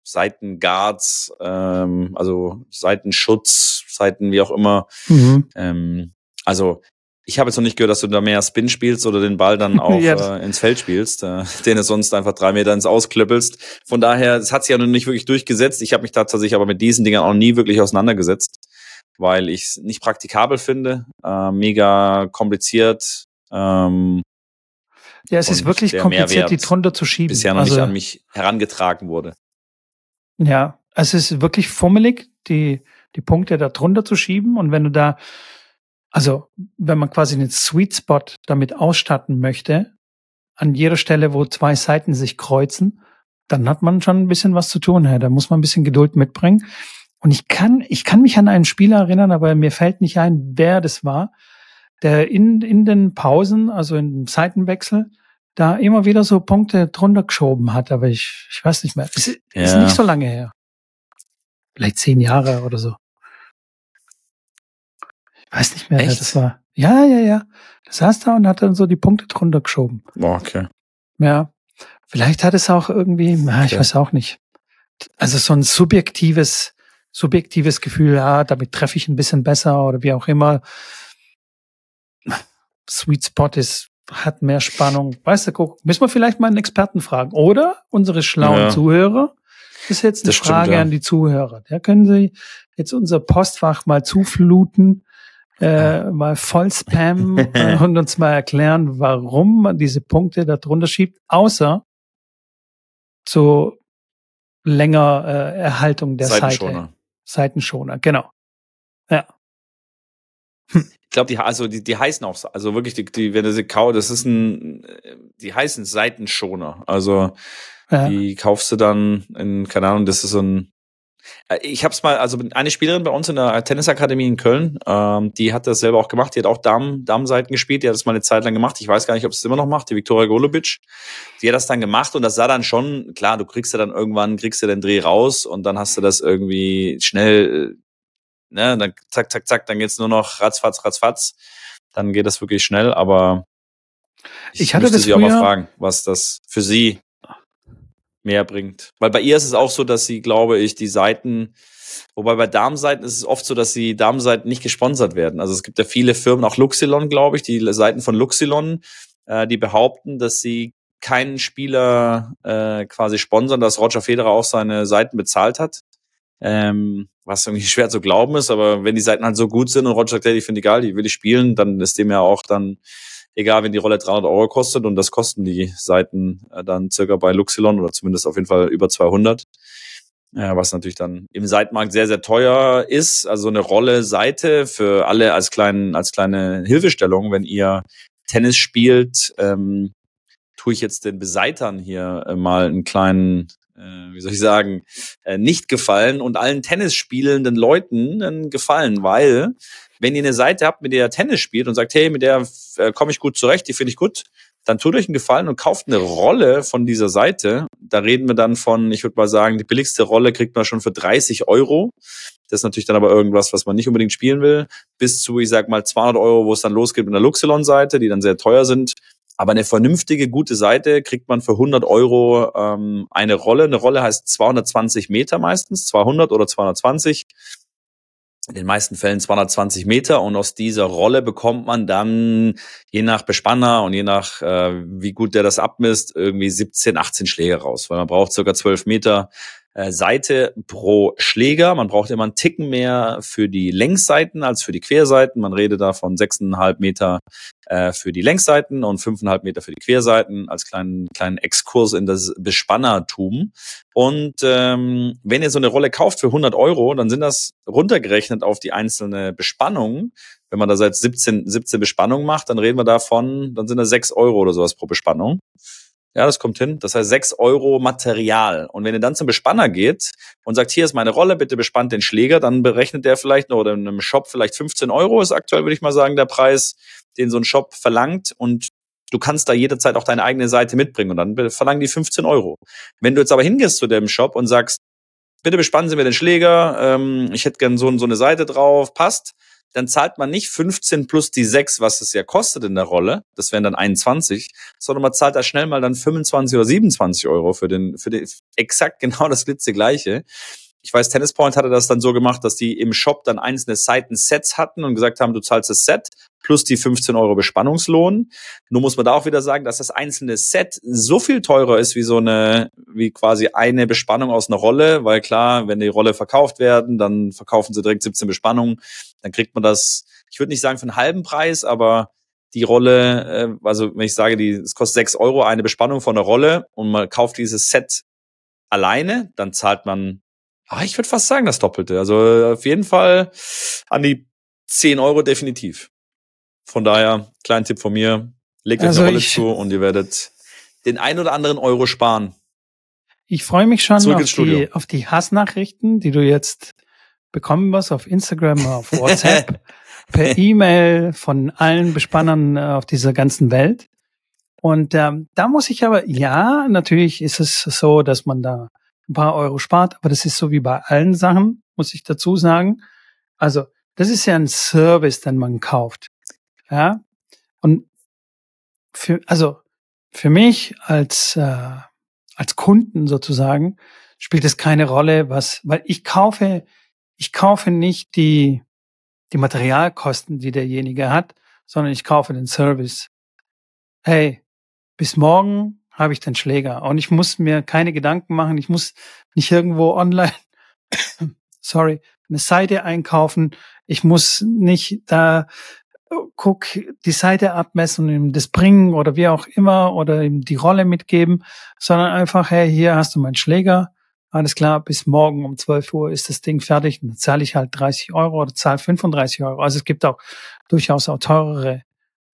Seitenguards, ähm, also Seitenschutz, Seiten wie auch immer. Mhm. Ähm, also ich habe jetzt noch nicht gehört, dass du da mehr Spin spielst oder den Ball dann auch ja. äh, ins Feld spielst, äh, den du sonst einfach drei Meter ins Ausklöppelst. Von daher, es hat sich ja noch nicht wirklich durchgesetzt. Ich habe mich tatsächlich aber mit diesen Dingern auch nie wirklich auseinandergesetzt, weil ich es nicht praktikabel finde, äh, mega kompliziert. Ähm, ja, es ist wirklich kompliziert, die drunter zu schieben. Bisher noch also, nicht an mich herangetragen wurde. Ja, es ist wirklich fummelig, die, die Punkte da drunter zu schieben. Und wenn du da, also wenn man quasi den Sweet Spot damit ausstatten möchte, an jeder Stelle, wo zwei Seiten sich kreuzen, dann hat man schon ein bisschen was zu tun. Ja. Da muss man ein bisschen Geduld mitbringen. Und ich kann, ich kann mich an einen Spieler erinnern, aber mir fällt nicht ein, wer das war, der in, in den Pausen, also in dem Seitenwechsel, da immer wieder so Punkte drunter geschoben hat, aber ich, ich weiß nicht mehr. Es ist, ja. ist nicht so lange her. Vielleicht zehn Jahre oder so. Ich weiß nicht mehr, Echt? wer das war. Ja, ja, ja. Das saß da und hat dann so die Punkte drunter geschoben. okay. Ja. Vielleicht hat es auch irgendwie, na, ich okay. weiß auch nicht. Also so ein subjektives, subjektives Gefühl, ja, damit treffe ich ein bisschen besser oder wie auch immer. Sweet Spot ist hat mehr Spannung. Weißt du, guck, müssen wir vielleicht mal einen Experten fragen. Oder unsere schlauen ja. Zuhörer. Das ist jetzt eine das Frage stimmt, ja. an die Zuhörer. Da können Sie jetzt unser Postfach mal zufluten. äh, mal voll Spam und uns mal erklären, warum man diese Punkte da drunter schiebt, außer zu länger äh, Erhaltung der Seitenschoner. Seite. Seitenschoner, genau. Ja. Ich glaube, die, also die, die heißen auch, also wirklich, die, die, wenn du sie kaufst, das ist ein, die heißen Seitenschoner. Also ja. die kaufst du dann in, keine Ahnung, das ist so ein, äh, ich habe es mal, also eine Spielerin bei uns in der Tennisakademie in Köln, ähm, die hat das selber auch gemacht. Die hat auch Damen, Damenseiten gespielt. Die hat das mal eine Zeit lang gemacht. Ich weiß gar nicht, ob sie es immer noch macht. Die Viktoria Golubic. Die hat das dann gemacht und das sah dann schon klar. Du kriegst ja dann irgendwann kriegst du den Dreh raus und dann hast du das irgendwie schnell, äh, ne, dann zack, zack, zack, dann geht's nur noch ratzfatz, ratzfatz. Dann geht das wirklich schnell. Aber ich, ich hatte das sie auch mal fragen, was das für sie mehr bringt. Weil bei ihr ist es auch so, dass sie, glaube ich, die Seiten, wobei bei Damenseiten ist es oft so, dass die Damenseiten nicht gesponsert werden. Also es gibt ja viele Firmen, auch Luxilon, glaube ich, die Seiten von Luxilon, äh, die behaupten, dass sie keinen Spieler äh, quasi sponsern, dass Roger Federer auch seine Seiten bezahlt hat. Ähm, was irgendwie schwer zu glauben ist, aber wenn die Seiten halt so gut sind und Roger sagt, hey, ich finde egal, die will ich spielen, dann ist dem ja auch dann egal, wenn die Rolle 300 Euro kostet und das kosten die Seiten äh, dann circa bei Luxilon oder zumindest auf jeden Fall über 200. Ja, was natürlich dann im Seitenmarkt sehr, sehr teuer ist. Also eine Rolle Seite für alle als, kleinen, als kleine Hilfestellung, wenn ihr Tennis spielt, ähm, tue ich jetzt den Beseitern hier äh, mal einen kleinen, äh, wie soll ich sagen, äh, nicht gefallen und allen Tennis spielenden Leuten einen Gefallen, weil wenn ihr eine Seite habt, mit der ihr Tennis spielt und sagt, hey, mit der äh, komme ich gut zurecht, die finde ich gut, dann tut euch einen Gefallen und kauft eine Rolle von dieser Seite. Da reden wir dann von, ich würde mal sagen, die billigste Rolle kriegt man schon für 30 Euro. Das ist natürlich dann aber irgendwas, was man nicht unbedingt spielen will. Bis zu, ich sag mal, 200 Euro, wo es dann losgeht mit einer Luxilon-Seite, die dann sehr teuer sind. Aber eine vernünftige, gute Seite kriegt man für 100 Euro ähm, eine Rolle. Eine Rolle heißt 220 Meter meistens, 200 oder 220 in den meisten Fällen 220 Meter und aus dieser Rolle bekommt man dann je nach Bespanner und je nach äh, wie gut der das abmisst irgendwie 17, 18 Schläge raus, weil man braucht circa 12 Meter äh, Seite pro Schläger. Man braucht immer einen Ticken mehr für die Längsseiten als für die Querseiten. Man redet da von 6,5 Meter äh, für die Längsseiten und 5,5 Meter für die Querseiten als kleinen, kleinen Exkurs in das Bespannertum. Und ähm, wenn ihr so eine Rolle kauft für 100 Euro, dann sind das runtergerechnet auf die einzelne Bespannung. Wenn man da seit 17, 17 Bespannungen macht, dann reden wir davon, dann sind das 6 Euro oder sowas pro Bespannung. Ja, das kommt hin. Das heißt sechs Euro Material. Und wenn ihr dann zum Bespanner geht und sagt, hier ist meine Rolle, bitte bespannt den Schläger, dann berechnet der vielleicht noch oder in einem Shop vielleicht 15 Euro ist aktuell, würde ich mal sagen, der Preis, den so ein Shop verlangt. Und du kannst da jederzeit auch deine eigene Seite mitbringen und dann verlangen die 15 Euro. Wenn du jetzt aber hingehst zu dem Shop und sagst, bitte bespannen Sie mir den Schläger, ähm, ich hätte gern so, so eine Seite drauf, passt, dann zahlt man nicht 15 plus die 6, was es ja kostet in der Rolle, das wären dann 21, sondern man zahlt da schnell mal dann 25 oder 27 Euro für den, für den exakt genau das gleiche. Ich weiß, Tennis Point hatte das dann so gemacht, dass die im Shop dann einzelne Seiten-Sets hatten und gesagt haben, du zahlst das Set plus die 15 Euro Bespannungslohn. Nur muss man da auch wieder sagen, dass das einzelne Set so viel teurer ist wie so eine, wie quasi eine Bespannung aus einer Rolle, weil klar, wenn die Rolle verkauft werden, dann verkaufen sie direkt 17 Bespannungen, dann kriegt man das, ich würde nicht sagen für einen halben Preis, aber die Rolle, äh, also wenn ich sage, die, es kostet 6 Euro eine Bespannung von einer Rolle und man kauft dieses Set alleine, dann zahlt man Ah, ich würde fast sagen, das Doppelte. Also äh, auf jeden Fall an die 10 Euro definitiv. Von daher, kleinen Tipp von mir, legt euch also eine Rolle zu und ihr werdet den ein oder anderen Euro sparen. Ich freue mich schon auf die, auf die Hassnachrichten, die du jetzt bekommen wirst auf Instagram, auf WhatsApp, per E-Mail von allen Bespannern äh, auf dieser ganzen Welt. Und ähm, da muss ich aber, ja, natürlich ist es so, dass man da ein paar Euro spart, aber das ist so wie bei allen Sachen, muss ich dazu sagen. Also, das ist ja ein Service, den man kauft. Ja. Und für, also, für mich als, äh, als Kunden sozusagen spielt es keine Rolle, was, weil ich kaufe, ich kaufe nicht die, die Materialkosten, die derjenige hat, sondern ich kaufe den Service. Hey, bis morgen habe ich den Schläger. Und ich muss mir keine Gedanken machen. Ich muss nicht irgendwo online, sorry, eine Seite einkaufen, Ich muss nicht da guck die Seite abmessen und ihm das bringen oder wie auch immer oder ihm die Rolle mitgeben, sondern einfach, hey, hier hast du meinen Schläger, alles klar, bis morgen um 12 Uhr ist das Ding fertig, dann zahle ich halt 30 Euro oder zahle 35 Euro. Also es gibt auch durchaus auch teurere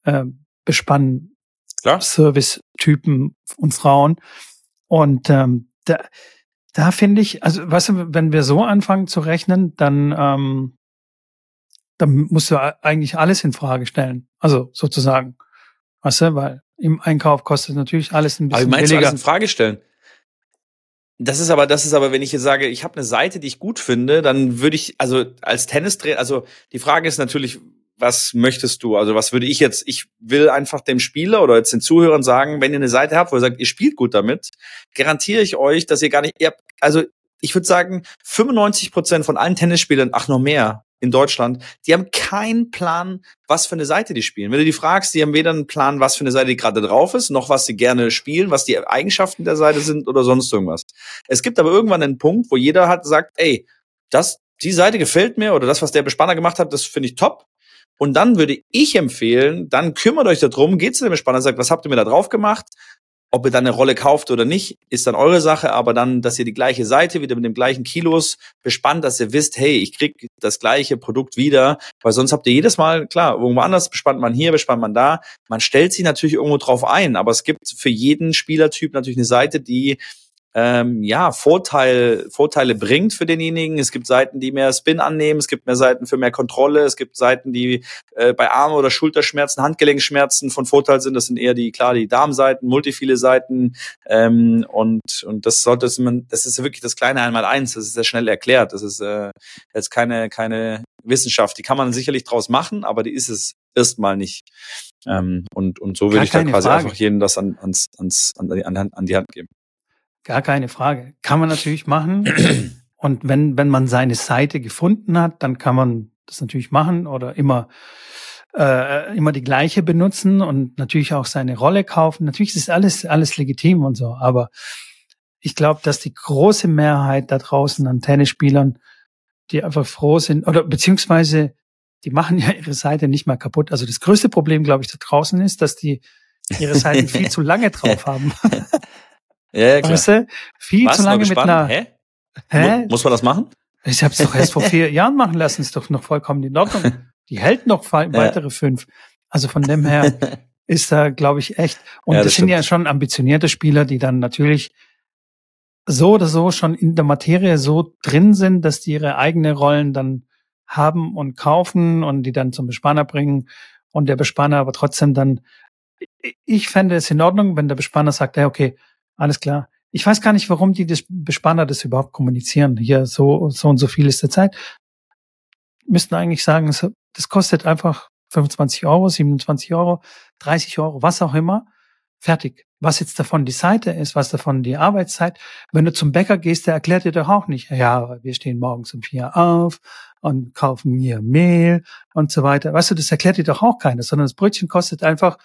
äh, Bespann-Service-Typen und Frauen. Und ähm, da, da finde ich, also weißt du, wenn wir so anfangen zu rechnen, dann ähm, dann musst du eigentlich alles in Frage stellen. Also sozusagen. Weißt du, weil im Einkauf kostet natürlich alles ein bisschen aber meinst billiger. Du alles in Frage stellen? Das ist aber, das ist aber, wenn ich jetzt sage, ich habe eine Seite, die ich gut finde, dann würde ich, also als Tennistrainer, also die Frage ist natürlich, was möchtest du? Also was würde ich jetzt, ich will einfach dem Spieler oder jetzt den Zuhörern sagen, wenn ihr eine Seite habt, wo ihr sagt, ihr spielt gut damit, garantiere ich euch, dass ihr gar nicht, ihr, also ich würde sagen, 95 Prozent von allen Tennisspielern, ach noch mehr, in Deutschland, die haben keinen Plan, was für eine Seite die spielen. Wenn du die fragst, die haben weder einen Plan, was für eine Seite die gerade drauf ist, noch was sie gerne spielen, was die Eigenschaften der Seite sind oder sonst irgendwas. Es gibt aber irgendwann einen Punkt, wo jeder hat sagt, ey, das, die Seite gefällt mir oder das, was der Bespanner gemacht hat, das finde ich top. Und dann würde ich empfehlen, dann kümmert euch darum, geht zu dem Bespanner sagt, was habt ihr mir da drauf gemacht? Ob ihr dann eine Rolle kauft oder nicht, ist dann eure Sache, aber dann, dass ihr die gleiche Seite wieder mit dem gleichen Kilos bespannt, dass ihr wisst, hey, ich krieg das gleiche Produkt wieder, weil sonst habt ihr jedes Mal, klar, irgendwo anders bespannt man hier, bespannt man da. Man stellt sich natürlich irgendwo drauf ein, aber es gibt für jeden Spielertyp natürlich eine Seite, die ähm, ja, Vorteil, Vorteile bringt für denjenigen. Es gibt Seiten, die mehr Spin annehmen, es gibt mehr Seiten für mehr Kontrolle, es gibt Seiten, die äh, bei Arme- oder Schulterschmerzen, Handgelenkschmerzen von Vorteil sind. Das sind eher die, klar, die Darmseiten, multifile Seiten. Ähm, und, und das sollte man, das ist wirklich das kleine Einmal-Eins, das ist sehr schnell erklärt. Das ist äh, jetzt keine, keine Wissenschaft. Die kann man sicherlich draus machen, aber die ist es erstmal nicht. Ähm, und, und so würde ich dann quasi Frage. einfach jedem das an, ans, ans, an, an die Hand geben. Gar keine Frage. Kann man natürlich machen. Und wenn, wenn man seine Seite gefunden hat, dann kann man das natürlich machen oder immer, äh, immer die gleiche benutzen und natürlich auch seine Rolle kaufen. Natürlich ist alles, alles legitim und so. Aber ich glaube, dass die große Mehrheit da draußen an Tennisspielern, die einfach froh sind, oder beziehungsweise die machen ja ihre Seite nicht mal kaputt. Also das größte Problem, glaube ich, da draußen ist, dass die ihre Seiten viel zu lange drauf haben. Ja, klar. Weißt du? Viel Was, zu lange mit einer. Hä? Hä? Muss man das machen? Ich habe es doch erst vor vier Jahren machen lassen, ist doch noch vollkommen in Ordnung. Die hält noch weitere ja. fünf. Also von dem her ist da, glaube ich, echt. Und ja, das, das sind ja schon ambitionierte Spieler, die dann natürlich so oder so schon in der Materie so drin sind, dass die ihre eigene Rollen dann haben und kaufen und die dann zum Bespanner bringen und der Bespanner aber trotzdem dann, ich fände es in Ordnung, wenn der Bespanner sagt, ja, okay, alles klar. Ich weiß gar nicht, warum die das Bespanner das überhaupt kommunizieren. Hier so, so und so viel ist der Zeit. Müssten eigentlich sagen, das kostet einfach 25 Euro, 27 Euro, 30 Euro, was auch immer. Fertig. Was jetzt davon die Seite ist, was davon die Arbeitszeit. Wenn du zum Bäcker gehst, der erklärt dir doch auch nicht, ja, wir stehen morgens um vier auf und kaufen hier Mehl und so weiter. Weißt du, das erklärt dir doch auch keiner, sondern das Brötchen kostet einfach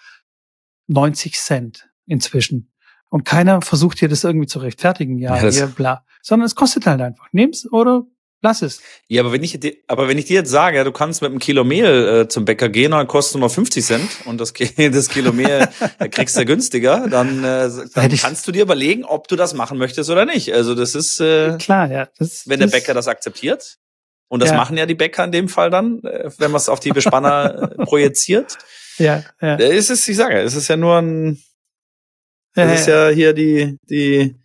90 Cent inzwischen. Und keiner versucht hier das irgendwie zu rechtfertigen, ja, ja hier, bla. Sondern es kostet halt einfach. Nimm's oder lass es. Ja, aber wenn ich dir, aber wenn ich dir jetzt sage, du kannst mit einem Kilo Mehl äh, zum Bäcker gehen, dann kostet nur 50 Cent und das, das Kilo Mehl kriegst du günstiger, dann, äh, dann kannst du dir überlegen, ob du das machen möchtest oder nicht. Also das ist äh, klar, ja. Das, wenn der Bäcker das akzeptiert. Und das ja. machen ja die Bäcker in dem Fall dann, äh, wenn man es auf die Bespanner äh, projiziert. Ja, ja. Äh, es ist, ich sage, es ist ja nur ein das ist ja hier die, die,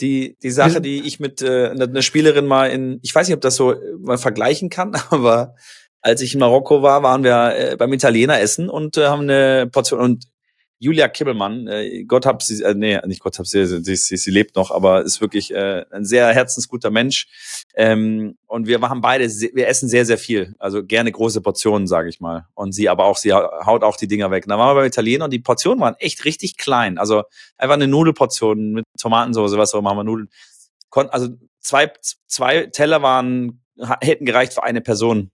die, die Sache, die ich mit äh, einer Spielerin mal in, ich weiß nicht, ob das so äh, mal vergleichen kann, aber als ich in Marokko war, waren wir äh, beim Italiener essen und äh, haben eine Portion und Julia Kibbelmann, äh, Gott hab sie, äh, nee, nicht Gott hab sie, sie, sie, sie lebt noch, aber ist wirklich äh, ein sehr herzensguter Mensch. Ähm, und wir machen beide, wir essen sehr, sehr viel, also gerne große Portionen, sage ich mal. Und sie aber auch, sie haut auch die Dinger weg. Und da waren wir beim Italiener und die Portionen waren echt richtig klein. Also einfach eine Nudelportion mit Tomatensauce, was auch immer, haben wir Nudeln. Kon also zwei, zwei Teller waren, hätten gereicht für eine Person.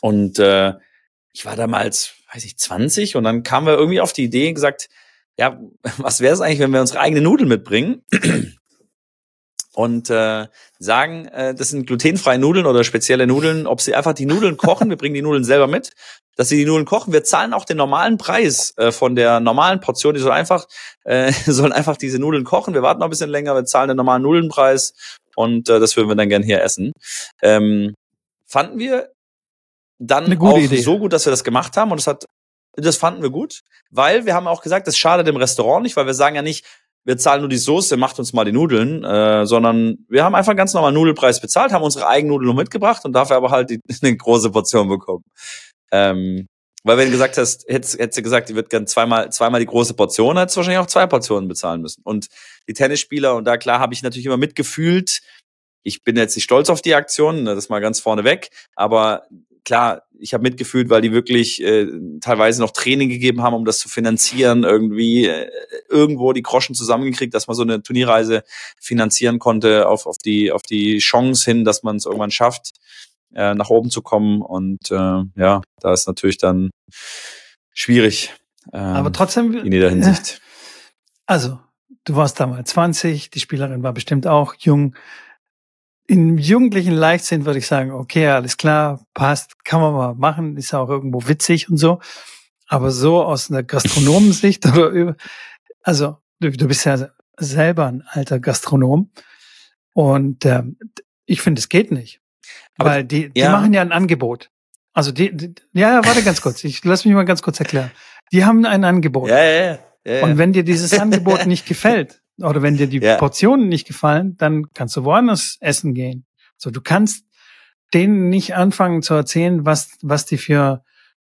Und äh, ich war damals, weiß ich, 20 und dann kamen wir irgendwie auf die Idee gesagt, ja, was wäre es eigentlich, wenn wir unsere eigene Nudeln mitbringen? und äh, sagen, äh, das sind glutenfreie Nudeln oder spezielle Nudeln, ob sie einfach die Nudeln kochen, wir bringen die Nudeln selber mit, dass sie die Nudeln kochen. Wir zahlen auch den normalen Preis äh, von der normalen Portion. Die sollen einfach, äh, sollen einfach diese Nudeln kochen. Wir warten noch ein bisschen länger, wir zahlen den normalen Nudelnpreis und äh, das würden wir dann gern hier essen. Ähm, fanden wir dann auch Idee. so gut, dass wir das gemacht haben und das hat das fanden wir gut, weil wir haben auch gesagt, das schadet dem Restaurant nicht, weil wir sagen ja nicht, wir zahlen nur die Soße, macht uns mal die Nudeln, äh, sondern wir haben einfach ganz normal Nudelpreis bezahlt, haben unsere eigenen Nudeln nur mitgebracht und dafür aber halt die, eine große Portion bekommen. Ähm, weil wenn du gesagt hast, hättest, hättest du gesagt, die wird gern zweimal, zweimal die große Portion, hättest du wahrscheinlich auch zwei Portionen bezahlen müssen. Und die Tennisspieler, und da klar habe ich natürlich immer mitgefühlt, ich bin jetzt nicht stolz auf die Aktion, ne, das mal ganz vorne weg, aber klar, ich habe mitgefühlt, weil die wirklich äh, teilweise noch Training gegeben haben, um das zu finanzieren, irgendwie äh, irgendwo die Groschen zusammengekriegt, dass man so eine Turnierreise finanzieren konnte auf, auf, die, auf die Chance hin, dass man es irgendwann schafft, äh, nach oben zu kommen. Und äh, ja, da ist natürlich dann schwierig. Äh, Aber trotzdem. In jeder Hinsicht. Also, du warst damals 20, die Spielerin war bestimmt auch jung in jugendlichen Leichtsinn würde ich sagen, okay, alles klar, passt, kann man mal machen, ist auch irgendwo witzig und so. Aber so aus einer Gastronomensicht oder über, also du, du bist ja selber ein alter Gastronom und ähm, ich finde, es geht nicht. Aber, weil die, die ja. machen ja ein Angebot. Also die, die, ja, ja, warte ganz kurz. Ich lass mich mal ganz kurz erklären. Die haben ein Angebot. Ja, ja, ja. ja und wenn dir dieses Angebot nicht gefällt, oder wenn dir die ja. Portionen nicht gefallen, dann kannst du woanders essen gehen. So, du kannst denen nicht anfangen zu erzählen, was, was die für,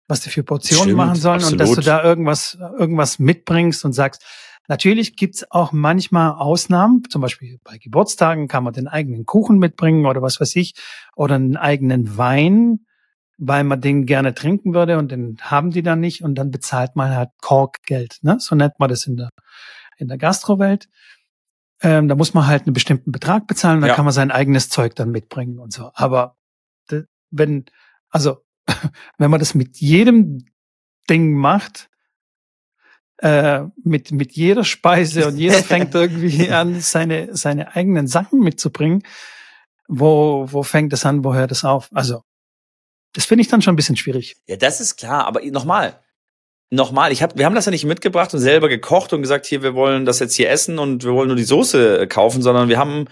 was die für Portionen Stimmt, machen sollen absolut. und dass du da irgendwas, irgendwas mitbringst und sagst, Natürlich gibt's auch manchmal Ausnahmen, zum Beispiel bei Geburtstagen kann man den eigenen Kuchen mitbringen oder was weiß ich, oder einen eigenen Wein, weil man den gerne trinken würde und den haben die dann nicht und dann bezahlt man halt Korkgeld. Ne? So nennt man das in der in der Gastrowelt. Ähm, da muss man halt einen bestimmten Betrag bezahlen, dann ja. kann man sein eigenes Zeug dann mitbringen und so. Aber wenn, also wenn man das mit jedem Ding macht, äh, mit, mit jeder Speise und jeder fängt irgendwie an, seine, seine eigenen Sachen mitzubringen, wo, wo fängt das an, wo hört das auf? Also, das finde ich dann schon ein bisschen schwierig. Ja, das ist klar, aber nochmal, nochmal, ich hab, wir haben das ja nicht mitgebracht und selber gekocht und gesagt, hier, wir wollen das jetzt hier essen und wir wollen nur die Soße äh, kaufen, sondern wir haben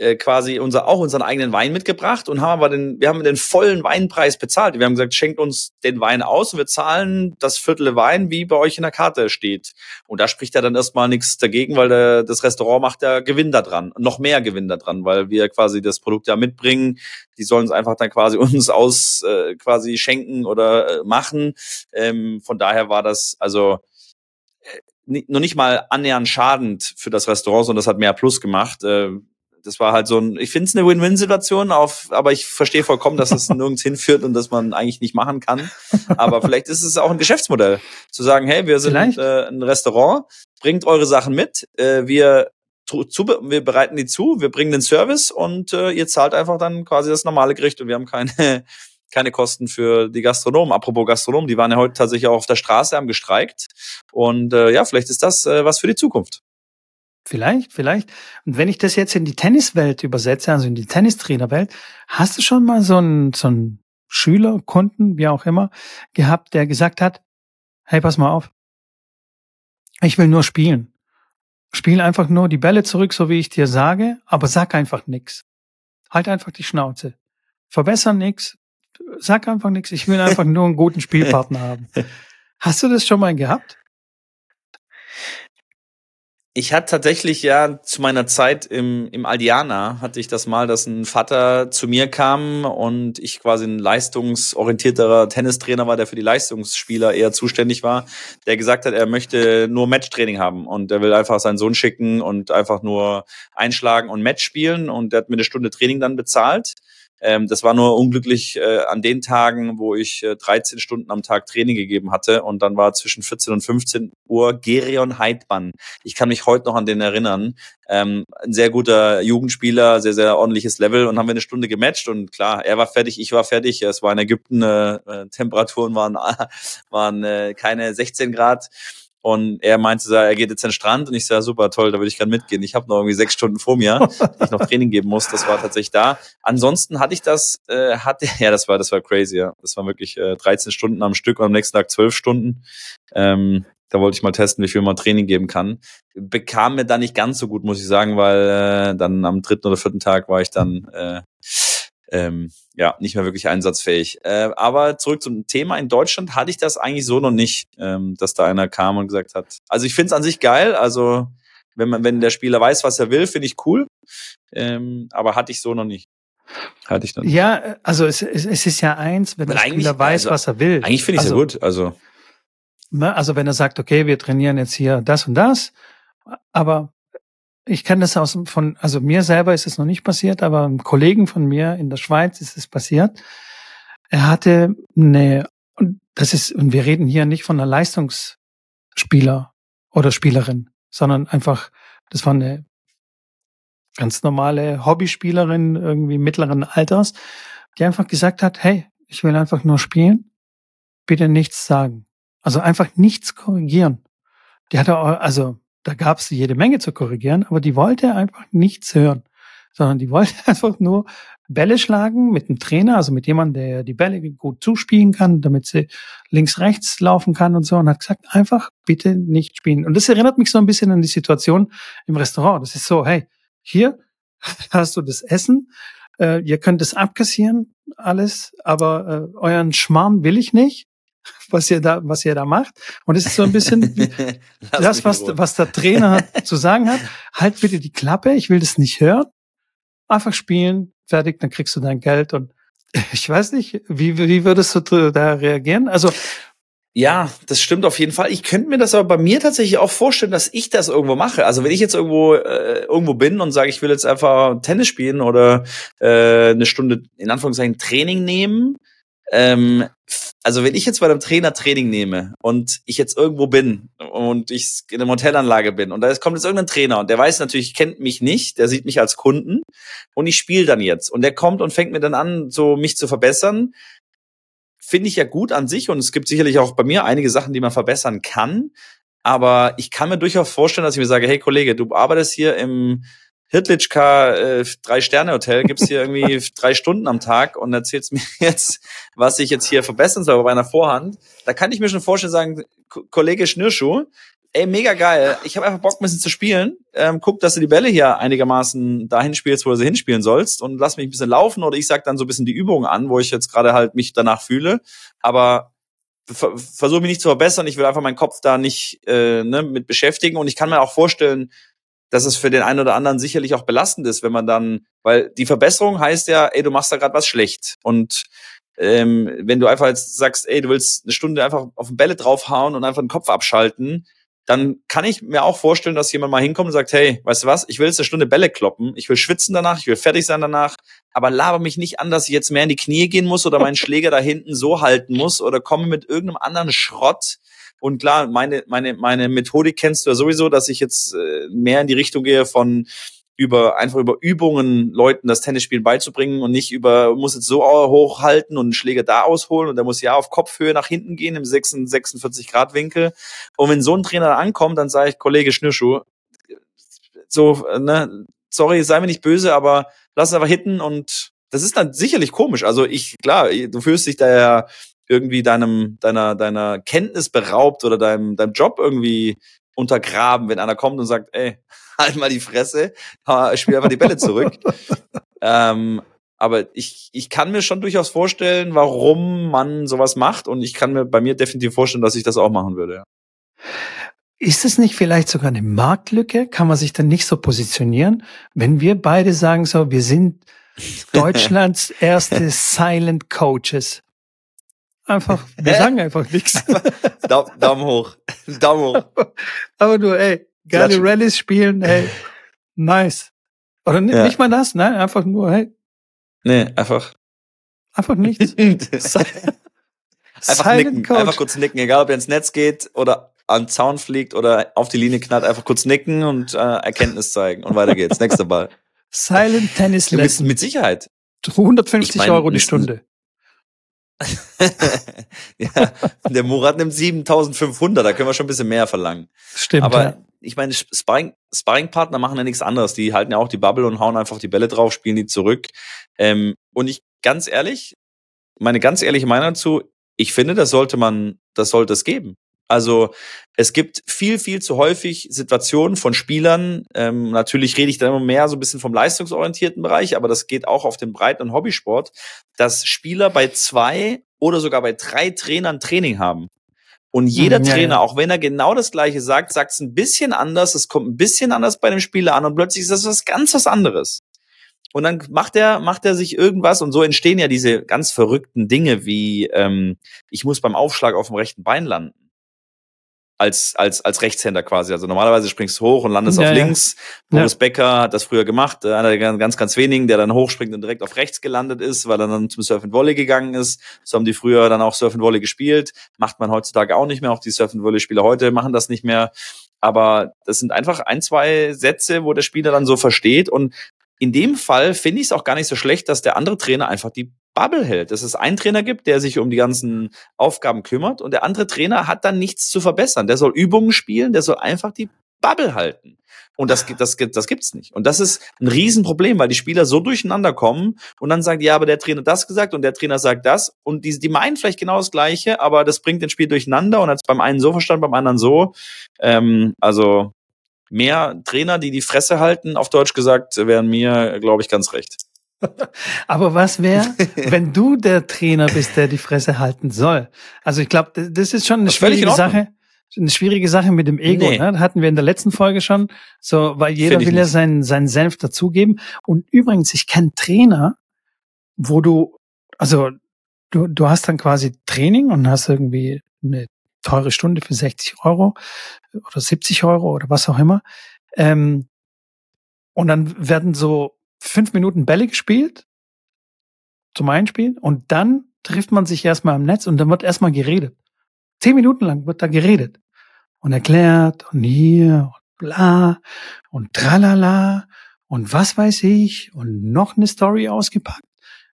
äh, quasi unser, auch unseren eigenen Wein mitgebracht und haben aber den, wir haben den vollen Weinpreis bezahlt. Wir haben gesagt, schenkt uns den Wein aus und wir zahlen das Viertel Wein, wie bei euch in der Karte steht. Und da spricht ja dann erstmal nichts dagegen, weil der, das Restaurant macht ja Gewinn da dran, noch mehr Gewinn da dran, weil wir quasi das Produkt ja mitbringen. Die sollen es einfach dann quasi uns aus äh, quasi schenken oder äh, machen. Ähm, von daher war das, also äh, noch nicht mal annähernd schadend für das Restaurant, sondern das hat mehr Plus gemacht. Äh, das war halt so ein, ich finde es eine Win-Win-Situation, auf, aber ich verstehe vollkommen, dass es nirgends hinführt und dass man eigentlich nicht machen kann. Aber vielleicht ist es auch ein Geschäftsmodell, zu sagen, hey, wir sind äh, ein Restaurant, bringt eure Sachen mit, äh, wir zu, wir bereiten die zu, wir bringen den Service und äh, ihr zahlt einfach dann quasi das normale Gericht und wir haben keine keine Kosten für die Gastronomen. Apropos Gastronomen, die waren ja heute tatsächlich auch auf der Straße, haben gestreikt. Und äh, ja, vielleicht ist das äh, was für die Zukunft. Vielleicht, vielleicht. Und wenn ich das jetzt in die Tenniswelt übersetze, also in die Tennistrainerwelt, hast du schon mal so einen, so einen Schüler, Kunden, wie auch immer, gehabt, der gesagt hat, hey, pass mal auf. Ich will nur spielen. Spiel einfach nur die Bälle zurück, so wie ich dir sage, aber sag einfach nix. Halt einfach die Schnauze. Verbessern nix. Sag einfach nix. Ich will einfach nur einen guten Spielpartner haben. Hast du das schon mal gehabt? Ich hatte tatsächlich ja zu meiner Zeit im, im Aldiana hatte ich das mal, dass ein Vater zu mir kam und ich quasi ein leistungsorientierterer Tennistrainer war, der für die Leistungsspieler eher zuständig war, der gesagt hat, er möchte nur Matchtraining haben und er will einfach seinen Sohn schicken und einfach nur einschlagen und Match spielen und der hat mir eine Stunde Training dann bezahlt. Ähm, das war nur unglücklich äh, an den Tagen, wo ich äh, 13 Stunden am Tag Training gegeben hatte und dann war zwischen 14 und 15 Uhr Gerion Heidmann. Ich kann mich heute noch an den erinnern. Ähm, ein sehr guter Jugendspieler, sehr, sehr ordentliches Level und haben wir eine Stunde gematcht und klar, er war fertig, ich war fertig. Es war in Ägypten, äh, äh Temperaturen waren, waren äh, keine 16 Grad Und er meinte, er geht jetzt in den Strand und ich sage, super, toll, da würde ich gerne mitgehen. Ich habe noch irgendwie sechs Stunden vor mir, die ich noch Training geben muss. Das war tatsächlich da. Ansonsten hatte ich das, äh, hatte, ja, das war, das war crazy, ja. Das war wirklich äh, 13 Stunden am Stück und am nächsten Tag 12 Stunden. Ähm, da wollte ich mal testen, wie viel man Training geben kann. Bekam mir dann nicht ganz so gut, muss ich sagen, weil äh, dann am dritten oder vierten Tag war ich dann äh, ähm, ja nicht mehr wirklich einsatzfähig. Äh, aber zurück zum Thema. In Deutschland hatte ich das eigentlich so noch nicht, ähm, dass da einer kam und gesagt hat. Also ich finde es an sich geil. Also wenn man, wenn der Spieler weiß, was er will, finde ich cool. Ähm, aber hatte ich so noch nicht. Hatte ich dann. Ja, also es, es, es ist ja eins, wenn der Spieler weiß, also, was er will. Eigentlich finde ich es also, ja gut. Also Ne? Also wenn er sagt, okay, wir trainieren jetzt hier das und das, aber ich kenne das aus von, also mir selber ist es noch nicht passiert, aber einem Kollegen von mir in der Schweiz ist es passiert. Er hatte eine, und das ist, und wir reden hier nicht von einer Leistungsspieler oder Spielerin, sondern einfach, das war eine ganz normale Hobbyspielerin irgendwie mittleren Alters, die einfach gesagt hat, hey, ich will einfach nur spielen, bitte nichts sagen. Also einfach nichts korrigieren. Die hatte, also da gab es jede Menge zu korrigieren, aber die wollte einfach nichts hören, sondern die wollte einfach nur Bälle schlagen mit einem Trainer, also mit jemandem, der die Bälle gut zuspielen kann, damit sie links, rechts laufen kann und so und hat gesagt, einfach bitte nicht spielen. Und das erinnert mich so ein bisschen an die Situation im Restaurant. Das ist so, hey, hier hast du das Essen, äh, ihr könnt es abkassieren, alles, aber äh, euren Schmarrn will ich nicht was ihr da, was ihr da macht. Und es ist so ein bisschen das, was, was der Trainer zu sagen hat. Halt bitte die Klappe, ich will das nicht hören. Einfach spielen, fertig, dann kriegst du dein Geld und ich weiß nicht, wie, wie würdest du da reagieren? Also, ja, das stimmt auf jeden Fall. Ich könnte mir das aber bei mir tatsächlich auch vorstellen, dass ich das irgendwo mache. Also wenn ich jetzt irgendwo äh, irgendwo bin und sage, ich will jetzt einfach Tennis spielen oder äh, eine Stunde in Anführungszeichen Training nehmen, ähm, also wenn ich jetzt bei einem Trainer Training nehme und ich jetzt irgendwo bin und ich in einer Hotelanlage bin und da kommt jetzt irgendein Trainer und der weiß natürlich, kennt mich nicht, der sieht mich als Kunden und ich spiele dann jetzt und der kommt und fängt mir dann an, so mich zu verbessern, finde ich ja gut an sich und es gibt sicherlich auch bei mir einige Sachen, die man verbessern kann, aber ich kann mir durchaus vorstellen, dass ich mir sage, hey Kollege, du arbeitest hier im Hitlitschka äh, Drei-Sterne-Hotel, gibt's hier irgendwie drei Stunden am Tag und erzählst mir jetzt, was ich jetzt hier verbessern soll bei einer Vorhand. Da kann ich mir schon vorstellen, sagen, Kollege Schnürschuh, ey, mega geil, ich habe einfach Bock, ein bisschen zu spielen. Ähm, guck, dass du die Bälle hier einigermaßen dahin spielst, wo du sie hinspielen sollst und lass mich ein bisschen laufen oder ich sag dann so ein bisschen die Übungen an, wo ich jetzt gerade halt mich danach fühle. Aber versuche mich nicht zu verbessern, ich will einfach meinen Kopf da nicht äh, ne, mit beschäftigen und ich kann mir auch vorstellen, dass es für den einen oder anderen sicherlich auch belastend ist, wenn man dann, weil die Verbesserung heißt ja, ey, du machst da gerade was schlecht. Und ähm, wenn du einfach jetzt sagst, ey, du willst eine Stunde einfach auf den Bälle draufhauen und einfach den Kopf abschalten, dann kann ich mir auch vorstellen, dass jemand mal hinkommt und sagt, hey, weißt du was, ich will jetzt eine Stunde Bälle kloppen, ich will schwitzen danach, ich will fertig sein danach, aber laber mich nicht an, dass ich jetzt mehr in die Knie gehen muss oder meinen Schläger da hinten so halten muss oder komme mit irgendeinem anderen Schrott, und klar, meine, meine, meine Methodik kennst du ja sowieso, dass ich jetzt äh, mehr in die Richtung gehe von über einfach über Übungen Leuten das Tennisspielen beizubringen und nicht über muss jetzt so hochhalten und einen Schläger da ausholen und der muss ja auf Kopfhöhe nach hinten gehen im 46 Grad Winkel. Und wenn so ein Trainer ankommt, dann sage ich Kollege Schnürschuh, so ne, sorry, sei mir nicht böse, aber lass es einfach hitten und das ist dann sicherlich komisch. Also ich klar, du fühlst dich da ja irgendwie deinem, deiner, deiner Kenntnis beraubt oder deinem, deinem Job irgendwie untergraben, wenn einer kommt und sagt, ey, halt mal die Fresse, spiel einfach die Bälle zurück. ähm, aber ich, ich kann mir schon durchaus vorstellen, warum man sowas macht und ich kann mir bei mir definitiv vorstellen, dass ich das auch machen würde. Ist es nicht vielleicht sogar eine Marktlücke? Kann man sich dann nicht so positionieren? Wenn wir beide sagen so, wir sind Deutschlands erste Silent Coaches. Einfach, wir sagen einfach nichts. Daumen hoch. Daumen hoch. Aber du, ey, geile. Rallyes spielen, hey, nice. Oder ja. nicht mal das, nein, einfach nur, hey. Nee, einfach. Einfach nichts. einfach nicken, Coach. einfach kurz nicken, egal ob er ins Netz geht oder am Zaun fliegt oder auf die Linie knallt, einfach kurz nicken und äh, Erkenntnis zeigen und weiter geht's. Nächster Ball. Silent Tennis Lesson. Mit, mit Sicherheit. 150 ich mein, Euro die Stunde. Ja, der Murat nimmt 7500, da können wir schon ein bisschen mehr verlangen. Stimmt. Aber ja. ich meine, Sparring, Sparringpartner machen ja nichts anderes. Die halten ja auch die Bubble und hauen einfach die Bälle drauf, spielen die zurück. Ähm, und ich, ganz ehrlich, meine ganz ehrliche Meinung dazu, ich finde, das sollte man, das sollte es geben. Also es gibt viel, viel zu häufig Situationen von Spielern. Ähm, natürlich rede ich da immer mehr so ein bisschen vom leistungsorientierten Bereich, aber das geht auch auf den Breiten- und Hobbysport, dass Spieler bei zwei oder sogar bei drei Trainern Training haben. Und jeder Mhm, ja, Trainer, ja. auch wenn er genau das Gleiche sagt, sagt es ein bisschen anders, es kommt ein bisschen anders bei dem Spieler an und plötzlich ist das was ganz was anderes. Und dann macht er, macht er sich irgendwas und so entstehen ja diese ganz verrückten Dinge wie, ähm, ich muss beim Aufschlag auf dem rechten Bein landen. Als, als, als Rechtshänder quasi. Also normalerweise springst du hoch und landest Ja, auf ja. links. Boris Becker hat das früher gemacht, äh, einer der ganz, ganz, wenigen, der dann hochspringt und direkt auf rechts gelandet ist, weil er dann zum Surf and Volley gegangen ist. So haben die früher dann auch Surf and Volley gespielt. Macht man heutzutage auch nicht mehr. Auch die Surf and Volley Spieler heute machen das nicht mehr. Aber das sind einfach ein, zwei Sätze, wo der Spieler dann so versteht. Und in dem Fall finde ich es auch gar nicht so schlecht, dass der andere Trainer einfach die Bubble hält. Dass es einen Trainer gibt, der sich um die ganzen Aufgaben kümmert und der andere Trainer hat dann nichts zu verbessern. Der soll Übungen spielen, der soll einfach die Bubble halten. Und das, das, das gibt's nicht. Und das ist ein Riesenproblem, weil die Spieler so durcheinander kommen und dann sagen, ja, aber der Trainer das gesagt und der Trainer sagt das. Und die, die meinen vielleicht genau das Gleiche, aber das bringt den Spiel durcheinander und hat es beim einen so verstanden, beim anderen so. Ähm, also mehr Trainer, die die Fresse halten, auf Deutsch gesagt, wären mir, glaube ich, ganz recht. Aber was wäre, wenn du der Trainer bist, der die Fresse halten soll? Also ich glaube, das ist schon eine Das schwierige. Sache. Eine schwierige Sache mit dem Ego, Nee. ne? Das hatten wir in der letzten Folge schon. So, weil jeder will ja nicht. seinen, seinen Senf dazugeben. Und übrigens, ich kenne Trainer, wo du, also du, du hast dann quasi Training und hast irgendwie eine teure Stunde für 60 Euro oder 70 Euro oder was auch immer. Ähm, und dann werden so fünf Minuten Bälle gespielt zum Einspielen und dann trifft man sich erstmal am Netz und dann wird erstmal geredet. Zehn Minuten lang wird da geredet und erklärt und hier und bla und tralala und was weiß ich und noch eine Story ausgepackt.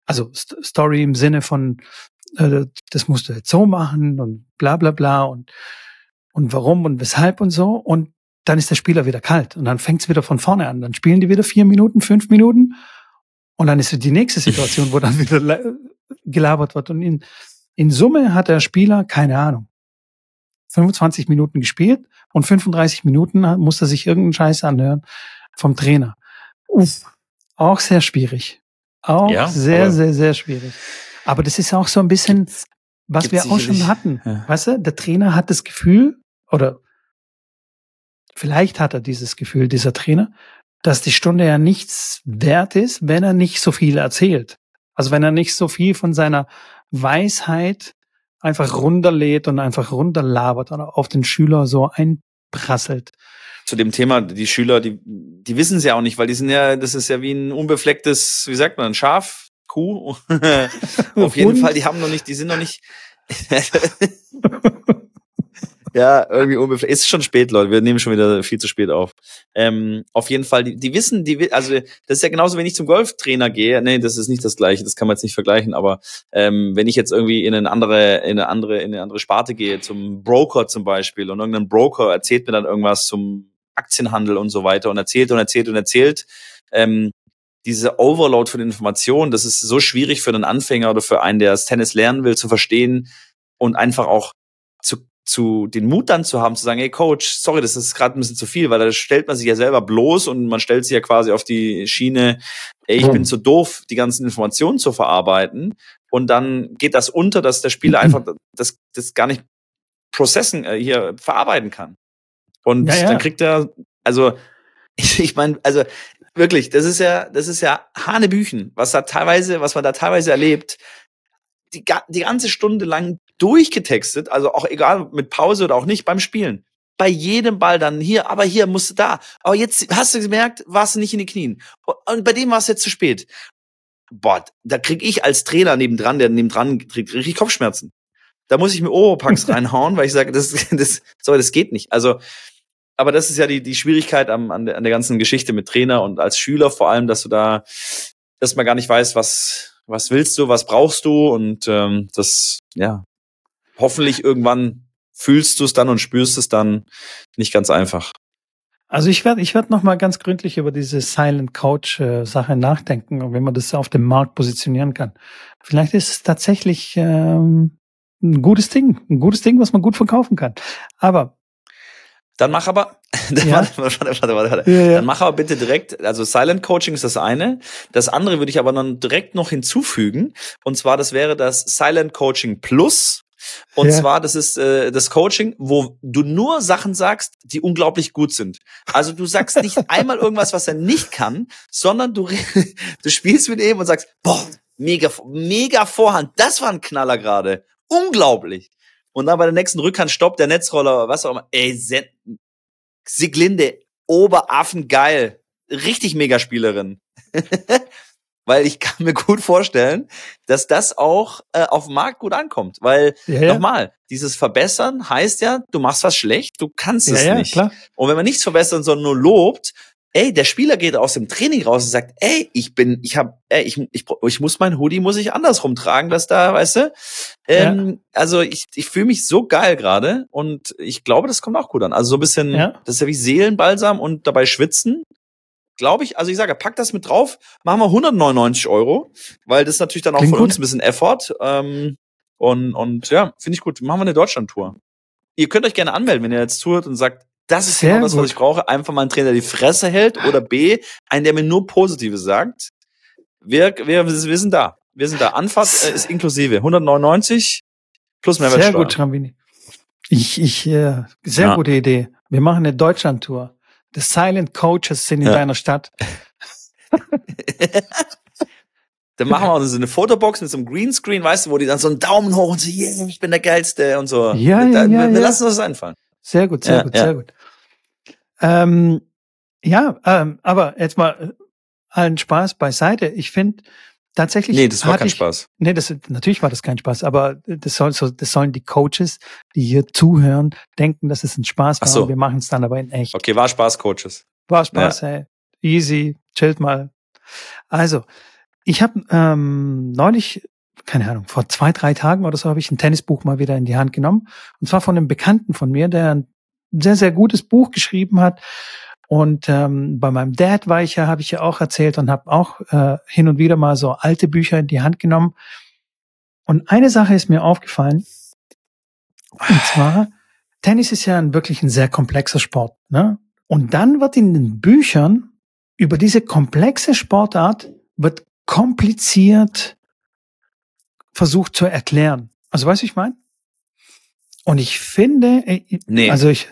Also St Story im Sinne von, das musst du jetzt so machen und bla bla bla und, und warum und weshalb und so. Und dann ist der Spieler wieder kalt und dann fängt es wieder von vorne an. Dann spielen die wieder vier Minuten, fünf Minuten und dann ist die nächste Situation, wo dann wieder la- gelabert wird. Und in, in Summe hat der Spieler, keine Ahnung, 25 Minuten gespielt und 35 Minuten muss er sich irgendeinen Scheiß anhören vom Trainer. Uff, auch sehr schwierig. Auch Ja, sehr, sehr, sehr schwierig. Aber das ist auch so ein bisschen, was gibt's wir auch schon hatten. Ja. Weißt du, der Trainer hat das Gefühl, oder vielleicht hat er dieses Gefühl, dieser Trainer, dass die Stunde ja nichts wert ist, wenn er nicht so viel erzählt. Also wenn er nicht so viel von seiner Weisheit einfach runterlädt und einfach runterlabert oder auf den Schüler so einprasselt. Zu dem Thema, die Schüler, die, die wissen es ja auch nicht, weil die sind ja, das ist ja wie ein unbeflecktes, wie sagt man, ein Schaf, Kuh. Auf jeden. Fall, die haben noch nicht, die sind noch nicht. ja, irgendwie unbefleckt. Ist schon spät, Leute. Wir nehmen schon wieder viel zu spät auf. Ähm, auf jeden Fall, die, die wissen, die, also das ist ja genauso, wenn ich zum Golftrainer gehe. Nee, das ist nicht das Gleiche. Das kann man jetzt nicht vergleichen. Aber ähm, wenn ich jetzt irgendwie in eine andere, in eine andere, in eine andere Sparte gehe, zum Broker zum Beispiel, und irgendein Broker erzählt mir dann irgendwas zum Aktienhandel und so weiter und erzählt und erzählt und erzählt. Ähm, diese Overload von Informationen, das ist so schwierig für einen Anfänger oder für einen, der das Tennis lernen will, zu verstehen und einfach auch zu, zu den Mut dann zu haben, zu sagen, hey Coach, sorry, das ist gerade ein bisschen zu viel, weil da stellt man sich ja selber bloß und man stellt sich ja quasi auf die Schiene, ey, ich bin zu doof, die ganzen Informationen zu verarbeiten. Und dann geht das unter, dass der Spieler einfach das, das gar nicht processen, äh, hier verarbeiten kann. Und Ja, ja. dann kriegt er, also, ich, ich meine, also wirklich, das ist ja, das ist ja Hanebüchen, was da teilweise, was man da teilweise erlebt, die, die ganze Stunde lang durchgetextet, also auch egal mit Pause oder auch nicht beim Spielen. Bei jedem Ball dann hier, aber hier musst du da. Aber jetzt hast du gemerkt, warst du nicht in die Knien. Und- Und bei dem war es jetzt zu spät. Boah, da krieg ich als Trainer nebendran, der nebendran kriegt richtig Kopfschmerzen. Da muss ich mir Oropax reinhauen, weil ich sage, das, das, sorry, das geht nicht. Also, aber das ist ja die, die Schwierigkeit am, an, der, an der ganzen Geschichte mit Trainer und als Schüler vor allem, dass du da, man gar nicht weiß, was, was willst du, was brauchst du und ähm, das, ja, hoffentlich irgendwann fühlst du es dann und spürst es dann nicht ganz einfach. Also ich werde ich werd noch mal ganz gründlich über diese Silent Coach äh, Sache nachdenken und wenn man das auf dem Markt positionieren kann. Vielleicht ist es tatsächlich ähm, ein gutes Ding, ein gutes Ding, was man gut verkaufen kann. Aber dann mach aber, ja. warte, warte, warte, warte. Ja, ja. Dann mach aber bitte direkt, also Silent Coaching ist das eine. Das andere würde ich aber dann direkt noch hinzufügen. Und zwar, das wäre das Silent Coaching Plus. Und ja. zwar, das ist äh, das Coaching, wo du nur Sachen sagst, die unglaublich gut sind. Also du sagst nicht einmal irgendwas, was er nicht kann, sondern du, du spielst mit ihm und sagst, boah, mega, mega Vorhand, das war ein Knaller gerade. Unglaublich. Und dann bei der nächsten Rückhand stoppt der Netzroller, was auch immer. Ey, Siglinde, Oberaffen, geil. Richtig Megaspielerin. weil ich kann mir gut vorstellen, dass das auch äh, auf dem Markt gut ankommt. Weil ja, ja. nochmal, dieses Verbessern heißt ja, du machst was schlecht, du kannst es ja, nicht. Klar. Und wenn man nichts verbessern, sondern nur lobt, ey, der Spieler geht aus dem Training raus und sagt, ey, ich bin, ich hab, ey, ich, ich, ich muss mein Hoodie muss ich andersrum tragen, dass da, weißt du? Ähm, ja. Also ich, ich fühle mich so geil gerade und ich glaube, das kommt auch gut an. Also so ein bisschen, ja. das ist ja wie Seelenbalsam und dabei schwitzen glaube ich, also ich sage, pack das mit drauf, machen wir 199 Euro, weil das natürlich dann auch Klingt von gut. uns ein bisschen Effort. Ähm, und, und ja, finde ich gut. Machen wir eine Deutschland-Tour. Ihr könnt euch gerne anmelden, wenn ihr jetzt zuhört und sagt, das ist Sehr genau das, gut. was ich brauche. Einfach mal einen Trainer, der die Fresse hält oder B, einen, der mir nur Positives sagt. Wir, wir, wir sind da. Wir sind da. Anfahrt äh, ist inklusive. 199 plus Mehrwertsteuer. Sehr gut, Schrambini. Ich, ich, äh, sehr ja. gute Idee. Wir machen eine Deutschland-Tour. The Silent Coaches sind in ja. deiner Stadt. dann machen wir auch so eine Fotobox mit so einem Greenscreen, weißt du, wo die dann so einen Daumen hoch und so, yeah, ich bin der Geilste und so. Ja, ja, ja, wir, wir ja. lassen uns das einfallen. Sehr gut, sehr ja, gut, sehr gut. Ähm, ja, ähm, aber jetzt mal äh, allen Spaß beiseite. Ich finde, tatsächlich. Nee, das war kein ich, Spaß. Nee, das, natürlich war das kein Spaß, aber das, soll, so, das sollen die Coaches, die hier zuhören, denken, dass es ein Spaß war. So. wir machen es dann aber in echt. Okay, war Spaß, Coaches. War Spaß, ja. hey. Easy, chillt mal. Also, ich habe ähm, neulich, keine Ahnung, vor zwei, drei Tagen oder so habe ich ein Tennisbuch mal wieder in die Hand genommen. Und zwar von einem Bekannten von mir, der ein sehr, sehr gutes Buch geschrieben hat und ähm, bei meinem Dad war ich ja, habe ich ja auch erzählt und habe auch äh, hin und wieder mal so alte Bücher in die Hand genommen. Und eine Sache ist mir aufgefallen. Und zwar, Tennis ist ja ein wirklich ein sehr komplexer Sport. Ne? Und dann wird in den Büchern über diese komplexe Sportart wird kompliziert versucht zu erklären. Also weißt du, ich meine? Und ich finde, äh, nee. also ich,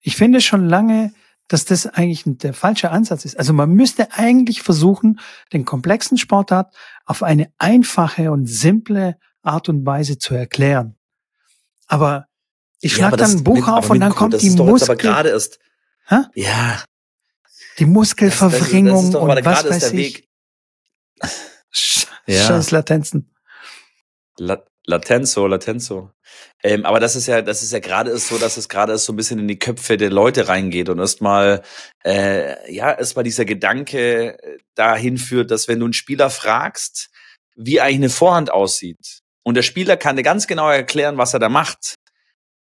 ich finde schon lange, dass das eigentlich der falsche Ansatz ist. Also man müsste eigentlich versuchen, den komplexen Sportart auf eine einfache und simple Art und Weise zu erklären. Aber ich schlage ja, dann ein Buch mit, auf und dann kommt das die Muskel. Aber gerade ist. Hä? Ja. Die Muskelverwringung das, das, das und was weiß ich. ja. Scheiß Latenzen. La Latenzo, Latenzo. Ähm, aber das ist ja, das ist ja gerade so, dass es gerade so ein bisschen in die Köpfe der Leute reingeht und erstmal, äh, ja, erstmal dieser Gedanke äh, dahin führt, dass wenn du einen Spieler fragst, wie eigentlich eine Vorhand aussieht und der Spieler kann dir ganz genau erklären, was er da macht,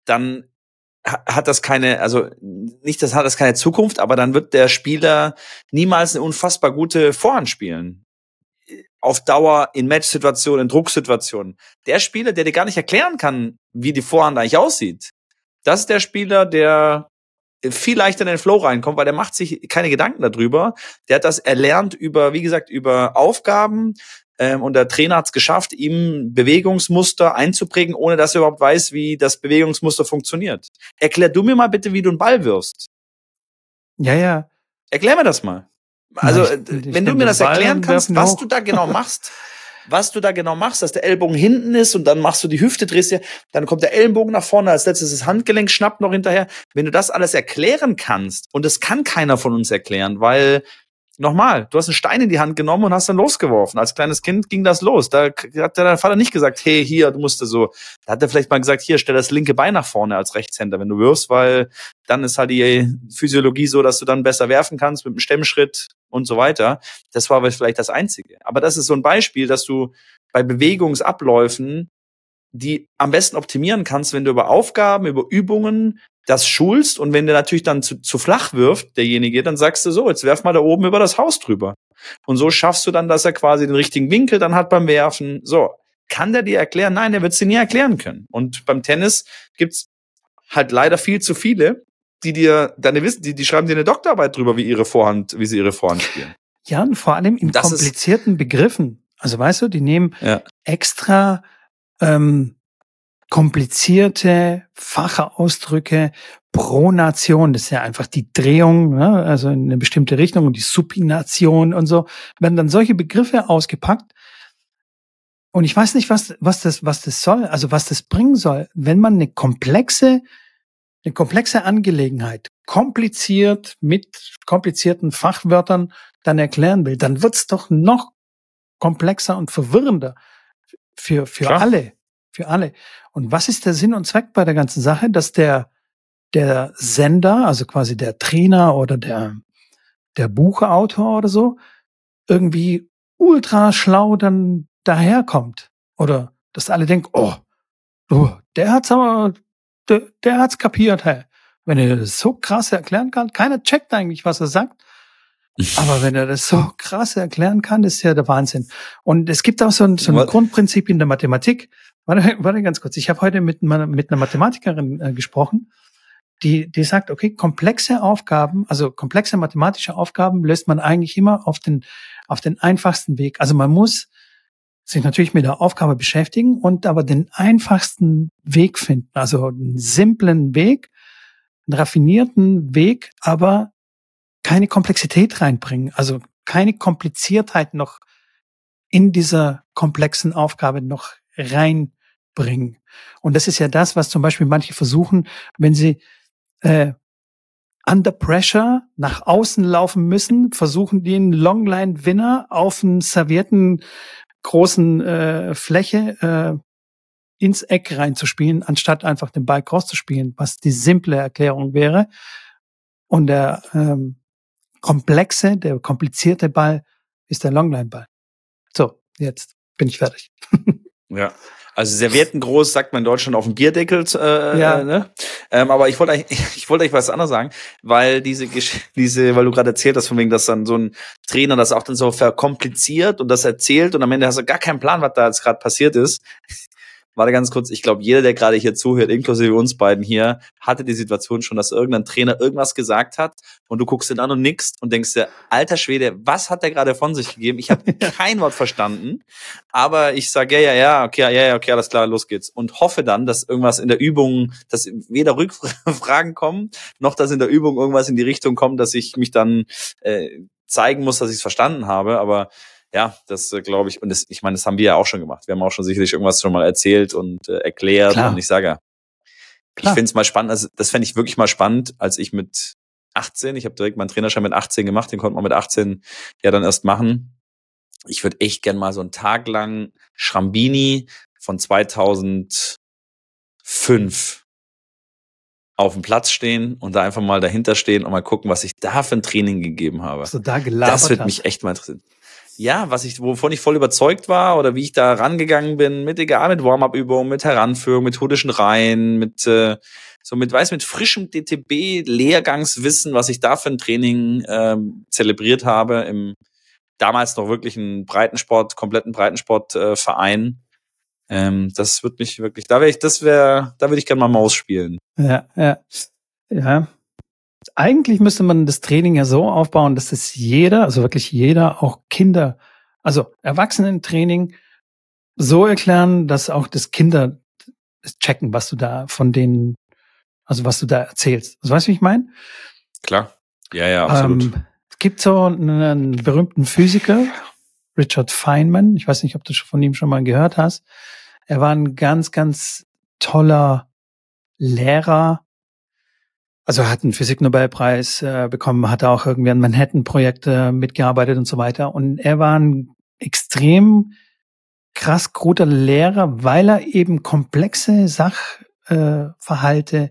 dann hat das keine, also nicht, das hat das keine Zukunft, aber dann wird der Spieler niemals eine unfassbar gute Vorhand spielen auf Dauer in Matchsituationen, in Drucksituationen. Der Spieler, der dir gar nicht erklären kann, wie die Vorhand eigentlich aussieht, das ist der Spieler, der viel leichter in den Flow reinkommt, weil der macht sich keine Gedanken darüber. Der hat das erlernt über, wie gesagt, über Aufgaben. Ähm, und der Trainer hat es geschafft, ihm Bewegungsmuster einzuprägen, ohne dass er überhaupt weiß, wie das Bewegungsmuster funktioniert. Erklär du mir mal bitte, wie du einen Ball wirfst. Ja, ja. Erklär mir das mal. Also, ich, äh, ich wenn du mir das erklären kannst, was du da genau machst, was du da genau machst, dass der Ellbogen hinten ist und dann machst du die Hüfte, drehst dir, dann kommt der Ellenbogen nach vorne, als letztes das Handgelenk schnappt noch hinterher. Wenn du das alles erklären kannst, und das kann keiner von uns erklären, weil Nochmal, du hast einen Stein in die Hand genommen und hast dann losgeworfen. Als kleines Kind ging das los. Da hat dein Vater nicht gesagt, hey, hier, du musst so. Da hat er vielleicht mal gesagt, hier, stell das linke Bein nach vorne als Rechtshänder, wenn du wirfst, weil dann ist halt die Physiologie so, dass du dann besser werfen kannst mit dem Stemmschritt und so weiter. Das war vielleicht das Einzige. Aber das ist so ein Beispiel, dass du bei Bewegungsabläufen die am besten optimieren kannst, wenn du über Aufgaben, über Übungen das schulst und wenn der natürlich dann zu, zu flach wirft, derjenige, dann sagst du so, jetzt werf mal da oben über das Haus drüber. Und so schaffst du dann, dass er quasi den richtigen Winkel dann hat beim Werfen. So, kann der dir erklären? Nein, der wird es dir nie erklären können. Und beim Tennis gibt's halt leider viel zu viele, die dir deine wissen, die, die schreiben dir eine Doktorarbeit drüber, wie ihre Vorhand, wie sie ihre Vorhand spielen. Ja, und vor allem in das komplizierten Begriffen. Also weißt du, die nehmen ja. extra ähm, komplizierte Fachausdrücke, Pronation, das ist ja einfach die Drehung, ne, also in eine bestimmte Richtung und die Supination und so, werden dann solche Begriffe ausgepackt. Und ich weiß nicht, was, was das, was das soll, also was das bringen soll, wenn man eine komplexe, eine komplexe Angelegenheit kompliziert mit komplizierten Fachwörtern dann erklären will, dann wird's doch noch komplexer und verwirrender für, für Klar. alle für alle. Und was ist der Sinn und Zweck bei der ganzen Sache, dass der, der Sender, also quasi der Trainer oder der, der Buchautor oder so, irgendwie ultra schlau dann daherkommt? Oder dass alle denken, oh, oh der hat's aber, der, der hat's kapiert, hey. Wenn er das so krass erklären kann, keiner checkt eigentlich, was er sagt. Aber wenn er das so krass erklären kann, ist ja der Wahnsinn. Und es gibt auch so ein, so ein Grundprinzip in der Mathematik. Warte, warte ganz kurz. Ich habe heute mit, mit einer Mathematikerin äh, gesprochen, die, die sagt, okay, komplexe Aufgaben, also komplexe mathematische Aufgaben löst man eigentlich immer auf den, auf den einfachsten Weg. Also man muss sich natürlich mit der Aufgabe beschäftigen und aber den einfachsten Weg finden. Also einen simplen Weg, einen raffinierten Weg, aber keine Komplexität reinbringen. Also keine Kompliziertheit noch in dieser komplexen Aufgabe noch rein bringen. Und das ist ja das, was zum Beispiel manche versuchen, wenn sie äh, under pressure nach außen laufen müssen, versuchen die einen Longline Winner auf einen servierten großen äh, Fläche äh, ins Eck reinzuspielen, anstatt einfach den Ball cross zu spielen, was die simple Erklärung wäre. Und der ähm, komplexe, der komplizierte Ball ist der Longline-Ball. So, jetzt bin ich fertig. ja, also Servietten groß sagt man in Deutschland auf dem Bierdeckel. Äh, ja. Ne? ähm, aber ich wollte eigentlich, ich wollte eigentlich was anderes sagen, weil diese, diese, weil du gerade erzählt hast, von wegen, dass dann so ein Trainer das auch dann so verkompliziert und das erzählt und am Ende hast du gar keinen Plan, was da jetzt gerade passiert ist. Warte ganz kurz, ich glaube, jeder, der gerade hier zuhört, inklusive uns beiden hier, hatte die Situation schon, dass irgendein Trainer irgendwas gesagt hat und du guckst ihn an und nickst und denkst dir, alter Schwede, was hat der gerade von sich gegeben? Ich habe kein Wort verstanden, aber ich sage, ja, ja, ja, okay, ja, ja, okay, alles klar, los geht's. Und hoffe dann, dass irgendwas in der Übung, dass weder Rückfragen kommen, noch dass in der Übung irgendwas in die Richtung kommt, dass ich mich dann äh, zeigen muss, dass ich es verstanden habe, aber ja, das äh, glaube ich, und das, ich meine, das haben wir ja auch schon gemacht. Wir haben auch schon sicherlich irgendwas schon mal erzählt und äh, erklärt. Klar. Und ich sage, Klar. ich finde es mal spannend, also das fände ich wirklich mal spannend, als ich mit 18, ich habe direkt meinen Trainerschein mit 18 gemacht, den konnte man mit 18 ja dann erst machen. Ich würde echt gern mal so einen Tag lang Schrambini von 2005 auf dem Platz stehen und da einfach mal dahinter stehen und mal gucken, was ich da für ein Training gegeben habe. Du da gelabert Das würde mich echt mal interessieren ja, was ich, wovon ich voll überzeugt war oder wie ich da rangegangen bin, mit egal, mit Warm-up-Übungen, mit Heranführung, methodischen Reihen, mit äh, so mit, weiß, mit frischem DTB-Lehrgangswissen, was ich da für ein Training ähm, zelebriert habe, im damals noch wirklich einen Breitensport, kompletten Breitensportverein. Äh, ähm, das wird mich wirklich, da wäre ich, das wäre, da würde ich gerne mal Maus spielen. Ja, ja. Ja, eigentlich müsste man das Training ja so aufbauen, dass es jeder, also wirklich jeder, auch Kinder, also Erwachsenentraining so erklären, dass auch das Kinder checken, was du da von denen, also was du da erzählst. Also weißt du, wie ich meine? Klar. Ja, ja, absolut. Ähm, es gibt so einen berühmten Physiker, Richard Feynman. Ich weiß nicht, ob du von ihm schon mal gehört hast. Er war ein ganz, ganz toller Lehrer also er hat einen Physiknobelpreis äh, bekommen, hat auch irgendwie an Manhattan-Projekt äh, mitgearbeitet und so weiter. Und er war ein extrem krass guter Lehrer, weil er eben komplexe Sachverhalte äh,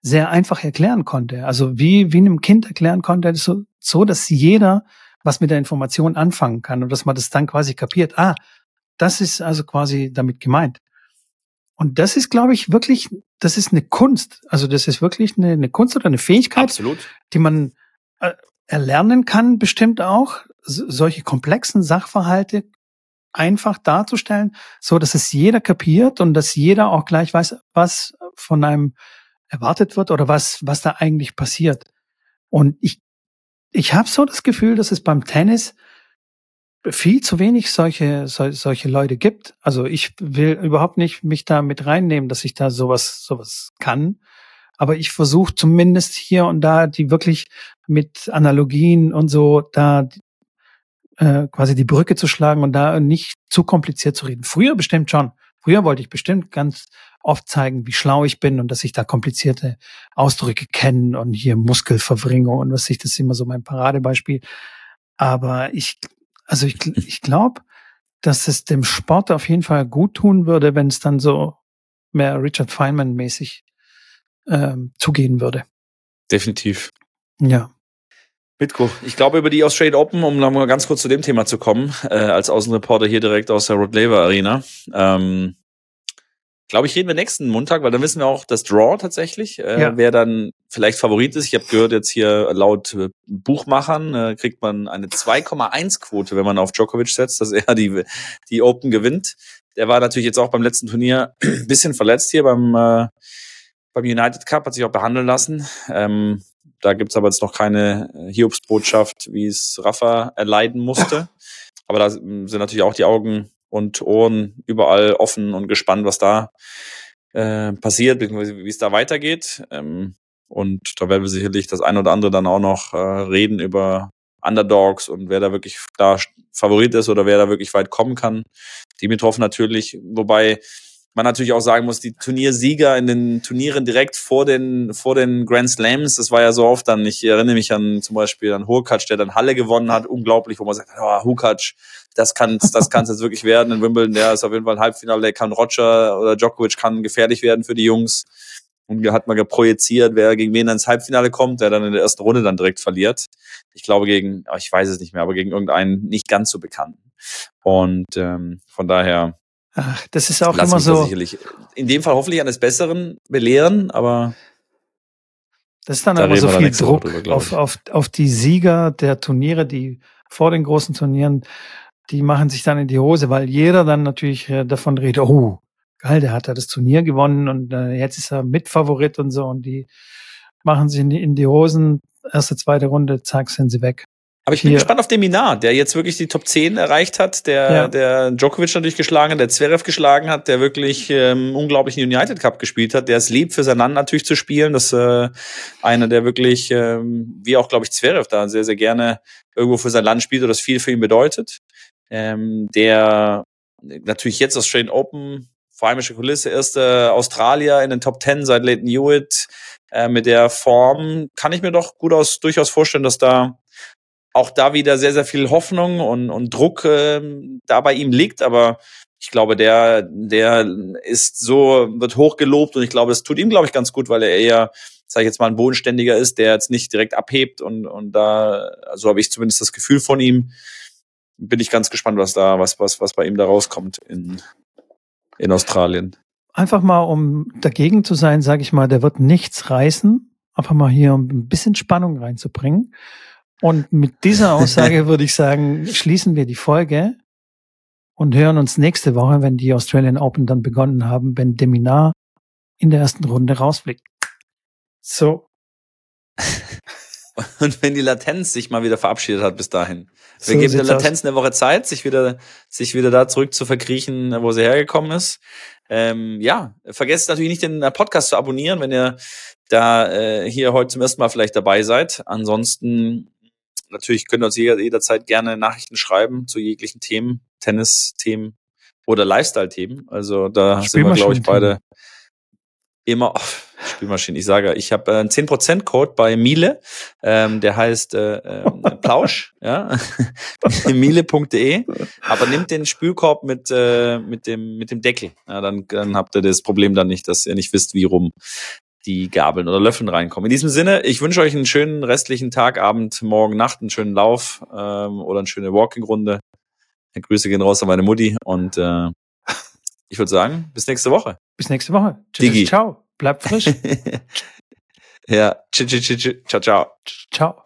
sehr einfach erklären konnte. Also wie, wie einem Kind erklären konnte, so, so, dass jeder was mit der Information anfangen kann und dass man das dann quasi kapiert. Ah, das ist also quasi damit gemeint. Und das ist, glaube ich, wirklich, das ist eine Kunst. Also das ist wirklich eine, eine Kunst oder eine Fähigkeit, Absolut. die man äh, erlernen kann, bestimmt auch, solche komplexen Sachverhalte einfach darzustellen, so dass es jeder kapiert und dass jeder auch gleich weiß, was von einem erwartet wird oder was, was da eigentlich passiert. Und ich, ich habe so das Gefühl, dass es beim Tennis viel zu wenig solche, so, solche Leute gibt. Also ich will überhaupt nicht mich da mit reinnehmen, dass ich da sowas, sowas kann. Aber ich versuche zumindest hier und da die wirklich mit Analogien und so da äh, quasi die Brücke zu schlagen und da nicht zu kompliziert zu reden. Früher bestimmt schon. Früher wollte ich bestimmt ganz oft zeigen, wie schlau ich bin und dass ich da komplizierte Ausdrücke kenne und hier Muskelverwringung und was ich, das ist immer so mein Paradebeispiel. Aber ich, also ich, ich glaube, dass es dem Sport auf jeden Fall gut tun würde, wenn es dann so mehr Richard Feynman mäßig ähm, zugehen würde. Definitiv. Ja. Mitko, ich glaube über die Australian Open, um nochmal ganz kurz zu dem Thema zu kommen, äh, als Außenreporter hier direkt aus der Rod Laver Arena. Ähm, glaube ich, reden wir nächsten Montag, weil dann wissen wir auch das Draw tatsächlich, äh, ja. wer dann vielleicht Favorit ist. Ich habe gehört, jetzt hier laut äh, Buchmachern äh, kriegt man eine 2,1 Quote, wenn man auf Djokovic setzt, dass er die, die Open gewinnt. Der war natürlich jetzt auch beim letzten Turnier ein bisschen verletzt hier beim, äh, beim United Cup, hat sich auch behandeln lassen. Ähm, da gibt's aber jetzt noch keine äh, Hiobsbotschaft, wie es Rafa erleiden musste. Aber da sind natürlich auch die Augen und Ohren überall offen und gespannt, was da äh, passiert, wie es da weitergeht. Ähm, und da werden wir sicherlich das ein oder andere dann auch noch äh, reden über Underdogs und wer da wirklich da Favorit ist oder wer da wirklich weit kommen kann. Dimitrov natürlich, wobei man natürlich auch sagen muss, die Turniersieger in den Turnieren direkt vor den, vor den Grand Slams, das war ja so oft dann, ich erinnere mich an zum Beispiel an Hurkacz, der dann Halle gewonnen hat, unglaublich, wo man sagt, oh, Hurkacz, das kann das kann's jetzt wirklich werden in Wimbledon, der ist auf jeden Fall ein Halbfinale, der kann Roger oder Djokovic kann gefährlich werden für die Jungs. Und hat man geprojiziert, wer gegen wen ins Halbfinale kommt, der dann in der ersten Runde dann direkt verliert. Ich glaube gegen, ich weiß es nicht mehr, aber gegen irgendeinen nicht ganz so bekannten. Und ähm, von daher Ach, das ist auch Lass immer so. Sicherlich in dem Fall hoffentlich eines Besseren belehren, aber. Das ist dann da aber so viel Druck drüber, auf, auf, auf die Sieger der Turniere, die vor den großen Turnieren, die machen sich dann in die Hose, weil jeder dann natürlich äh, davon redet, oh, geil, der hat ja das Turnier gewonnen und äh, jetzt ist er Mitfavorit und so und die machen sich in die, in die Hosen, erste, zweite Runde, zack, sind sie weg. Aber ich bin Hier. gespannt auf den Minar, der jetzt wirklich die Top 10 erreicht hat, der, ja. der Djokovic natürlich geschlagen hat, der Zverev geschlagen hat, der wirklich ähm, unglaublich in United Cup gespielt hat, der es liebt, für sein Land natürlich zu spielen. Das äh, einer, der wirklich, ähm, wie auch, glaube ich, Zverev da sehr, sehr gerne irgendwo für sein Land spielt oder das viel für ihn bedeutet. Ähm, der natürlich jetzt aus Australian Open, heimische Kulisse, erste Australier in den Top 10 seit Leighton Hewitt. Äh, mit der Form kann ich mir doch gut aus, durchaus vorstellen, dass da auch da wieder sehr, sehr viel Hoffnung und, und Druck äh, da bei ihm liegt, aber ich glaube, der, der ist so, wird hochgelobt und ich glaube, das tut ihm, glaube ich, ganz gut, weil er eher, sag ich jetzt mal, ein Bodenständiger ist, der jetzt nicht direkt abhebt und, und da, also habe ich zumindest das Gefühl von ihm. Bin ich ganz gespannt, was da, was, was, was bei ihm da rauskommt in, in Australien. Einfach mal, um dagegen zu sein, sage ich mal, der wird nichts reißen. Einfach mal hier um ein bisschen Spannung reinzubringen. Und mit dieser Aussage würde ich sagen, schließen wir die Folge und hören uns nächste Woche, wenn die Australian Open dann begonnen haben, wenn Deminar in der ersten Runde rausfliegt. So. Und wenn die Latenz sich mal wieder verabschiedet hat bis dahin. Wir so geben der Latenz aus. eine Woche Zeit, sich wieder, sich wieder da zurück zu verkriechen, wo sie hergekommen ist. Ähm, ja, vergesst natürlich nicht, den Podcast zu abonnieren, wenn ihr da äh, hier heute zum ersten Mal vielleicht dabei seid. Ansonsten natürlich könnt ihr uns jederzeit gerne Nachrichten schreiben zu jeglichen Themen, Tennis-Themen oder Lifestyle-Themen. Also da sind wir, glaube ich, beide immer oh, Spülmaschinen. Ich sage, ich habe äh, einen 10% Code bei Miele, ähm, der heißt äh, äh, Plausch, ja, miele.de. Aber nimmt den Spülkorb mit äh, mit dem mit dem Deckel. Ja, dann dann habt ihr das Problem dann nicht, dass ihr nicht wisst, wie rum die Gabeln oder Löffeln reinkommen. In diesem Sinne, ich wünsche euch einen schönen restlichen Tag, Abend, Morgen, Nacht, einen schönen Lauf ähm, oder eine schöne Walking-Runde. Grüße gehen raus an meine Mutti und äh, ich würde sagen, bis nächste Woche. Bis nächste Woche. Digi. Ciao. Bleibt frisch. ja. Ciao, ciao, ciao. Ciao. Ciao.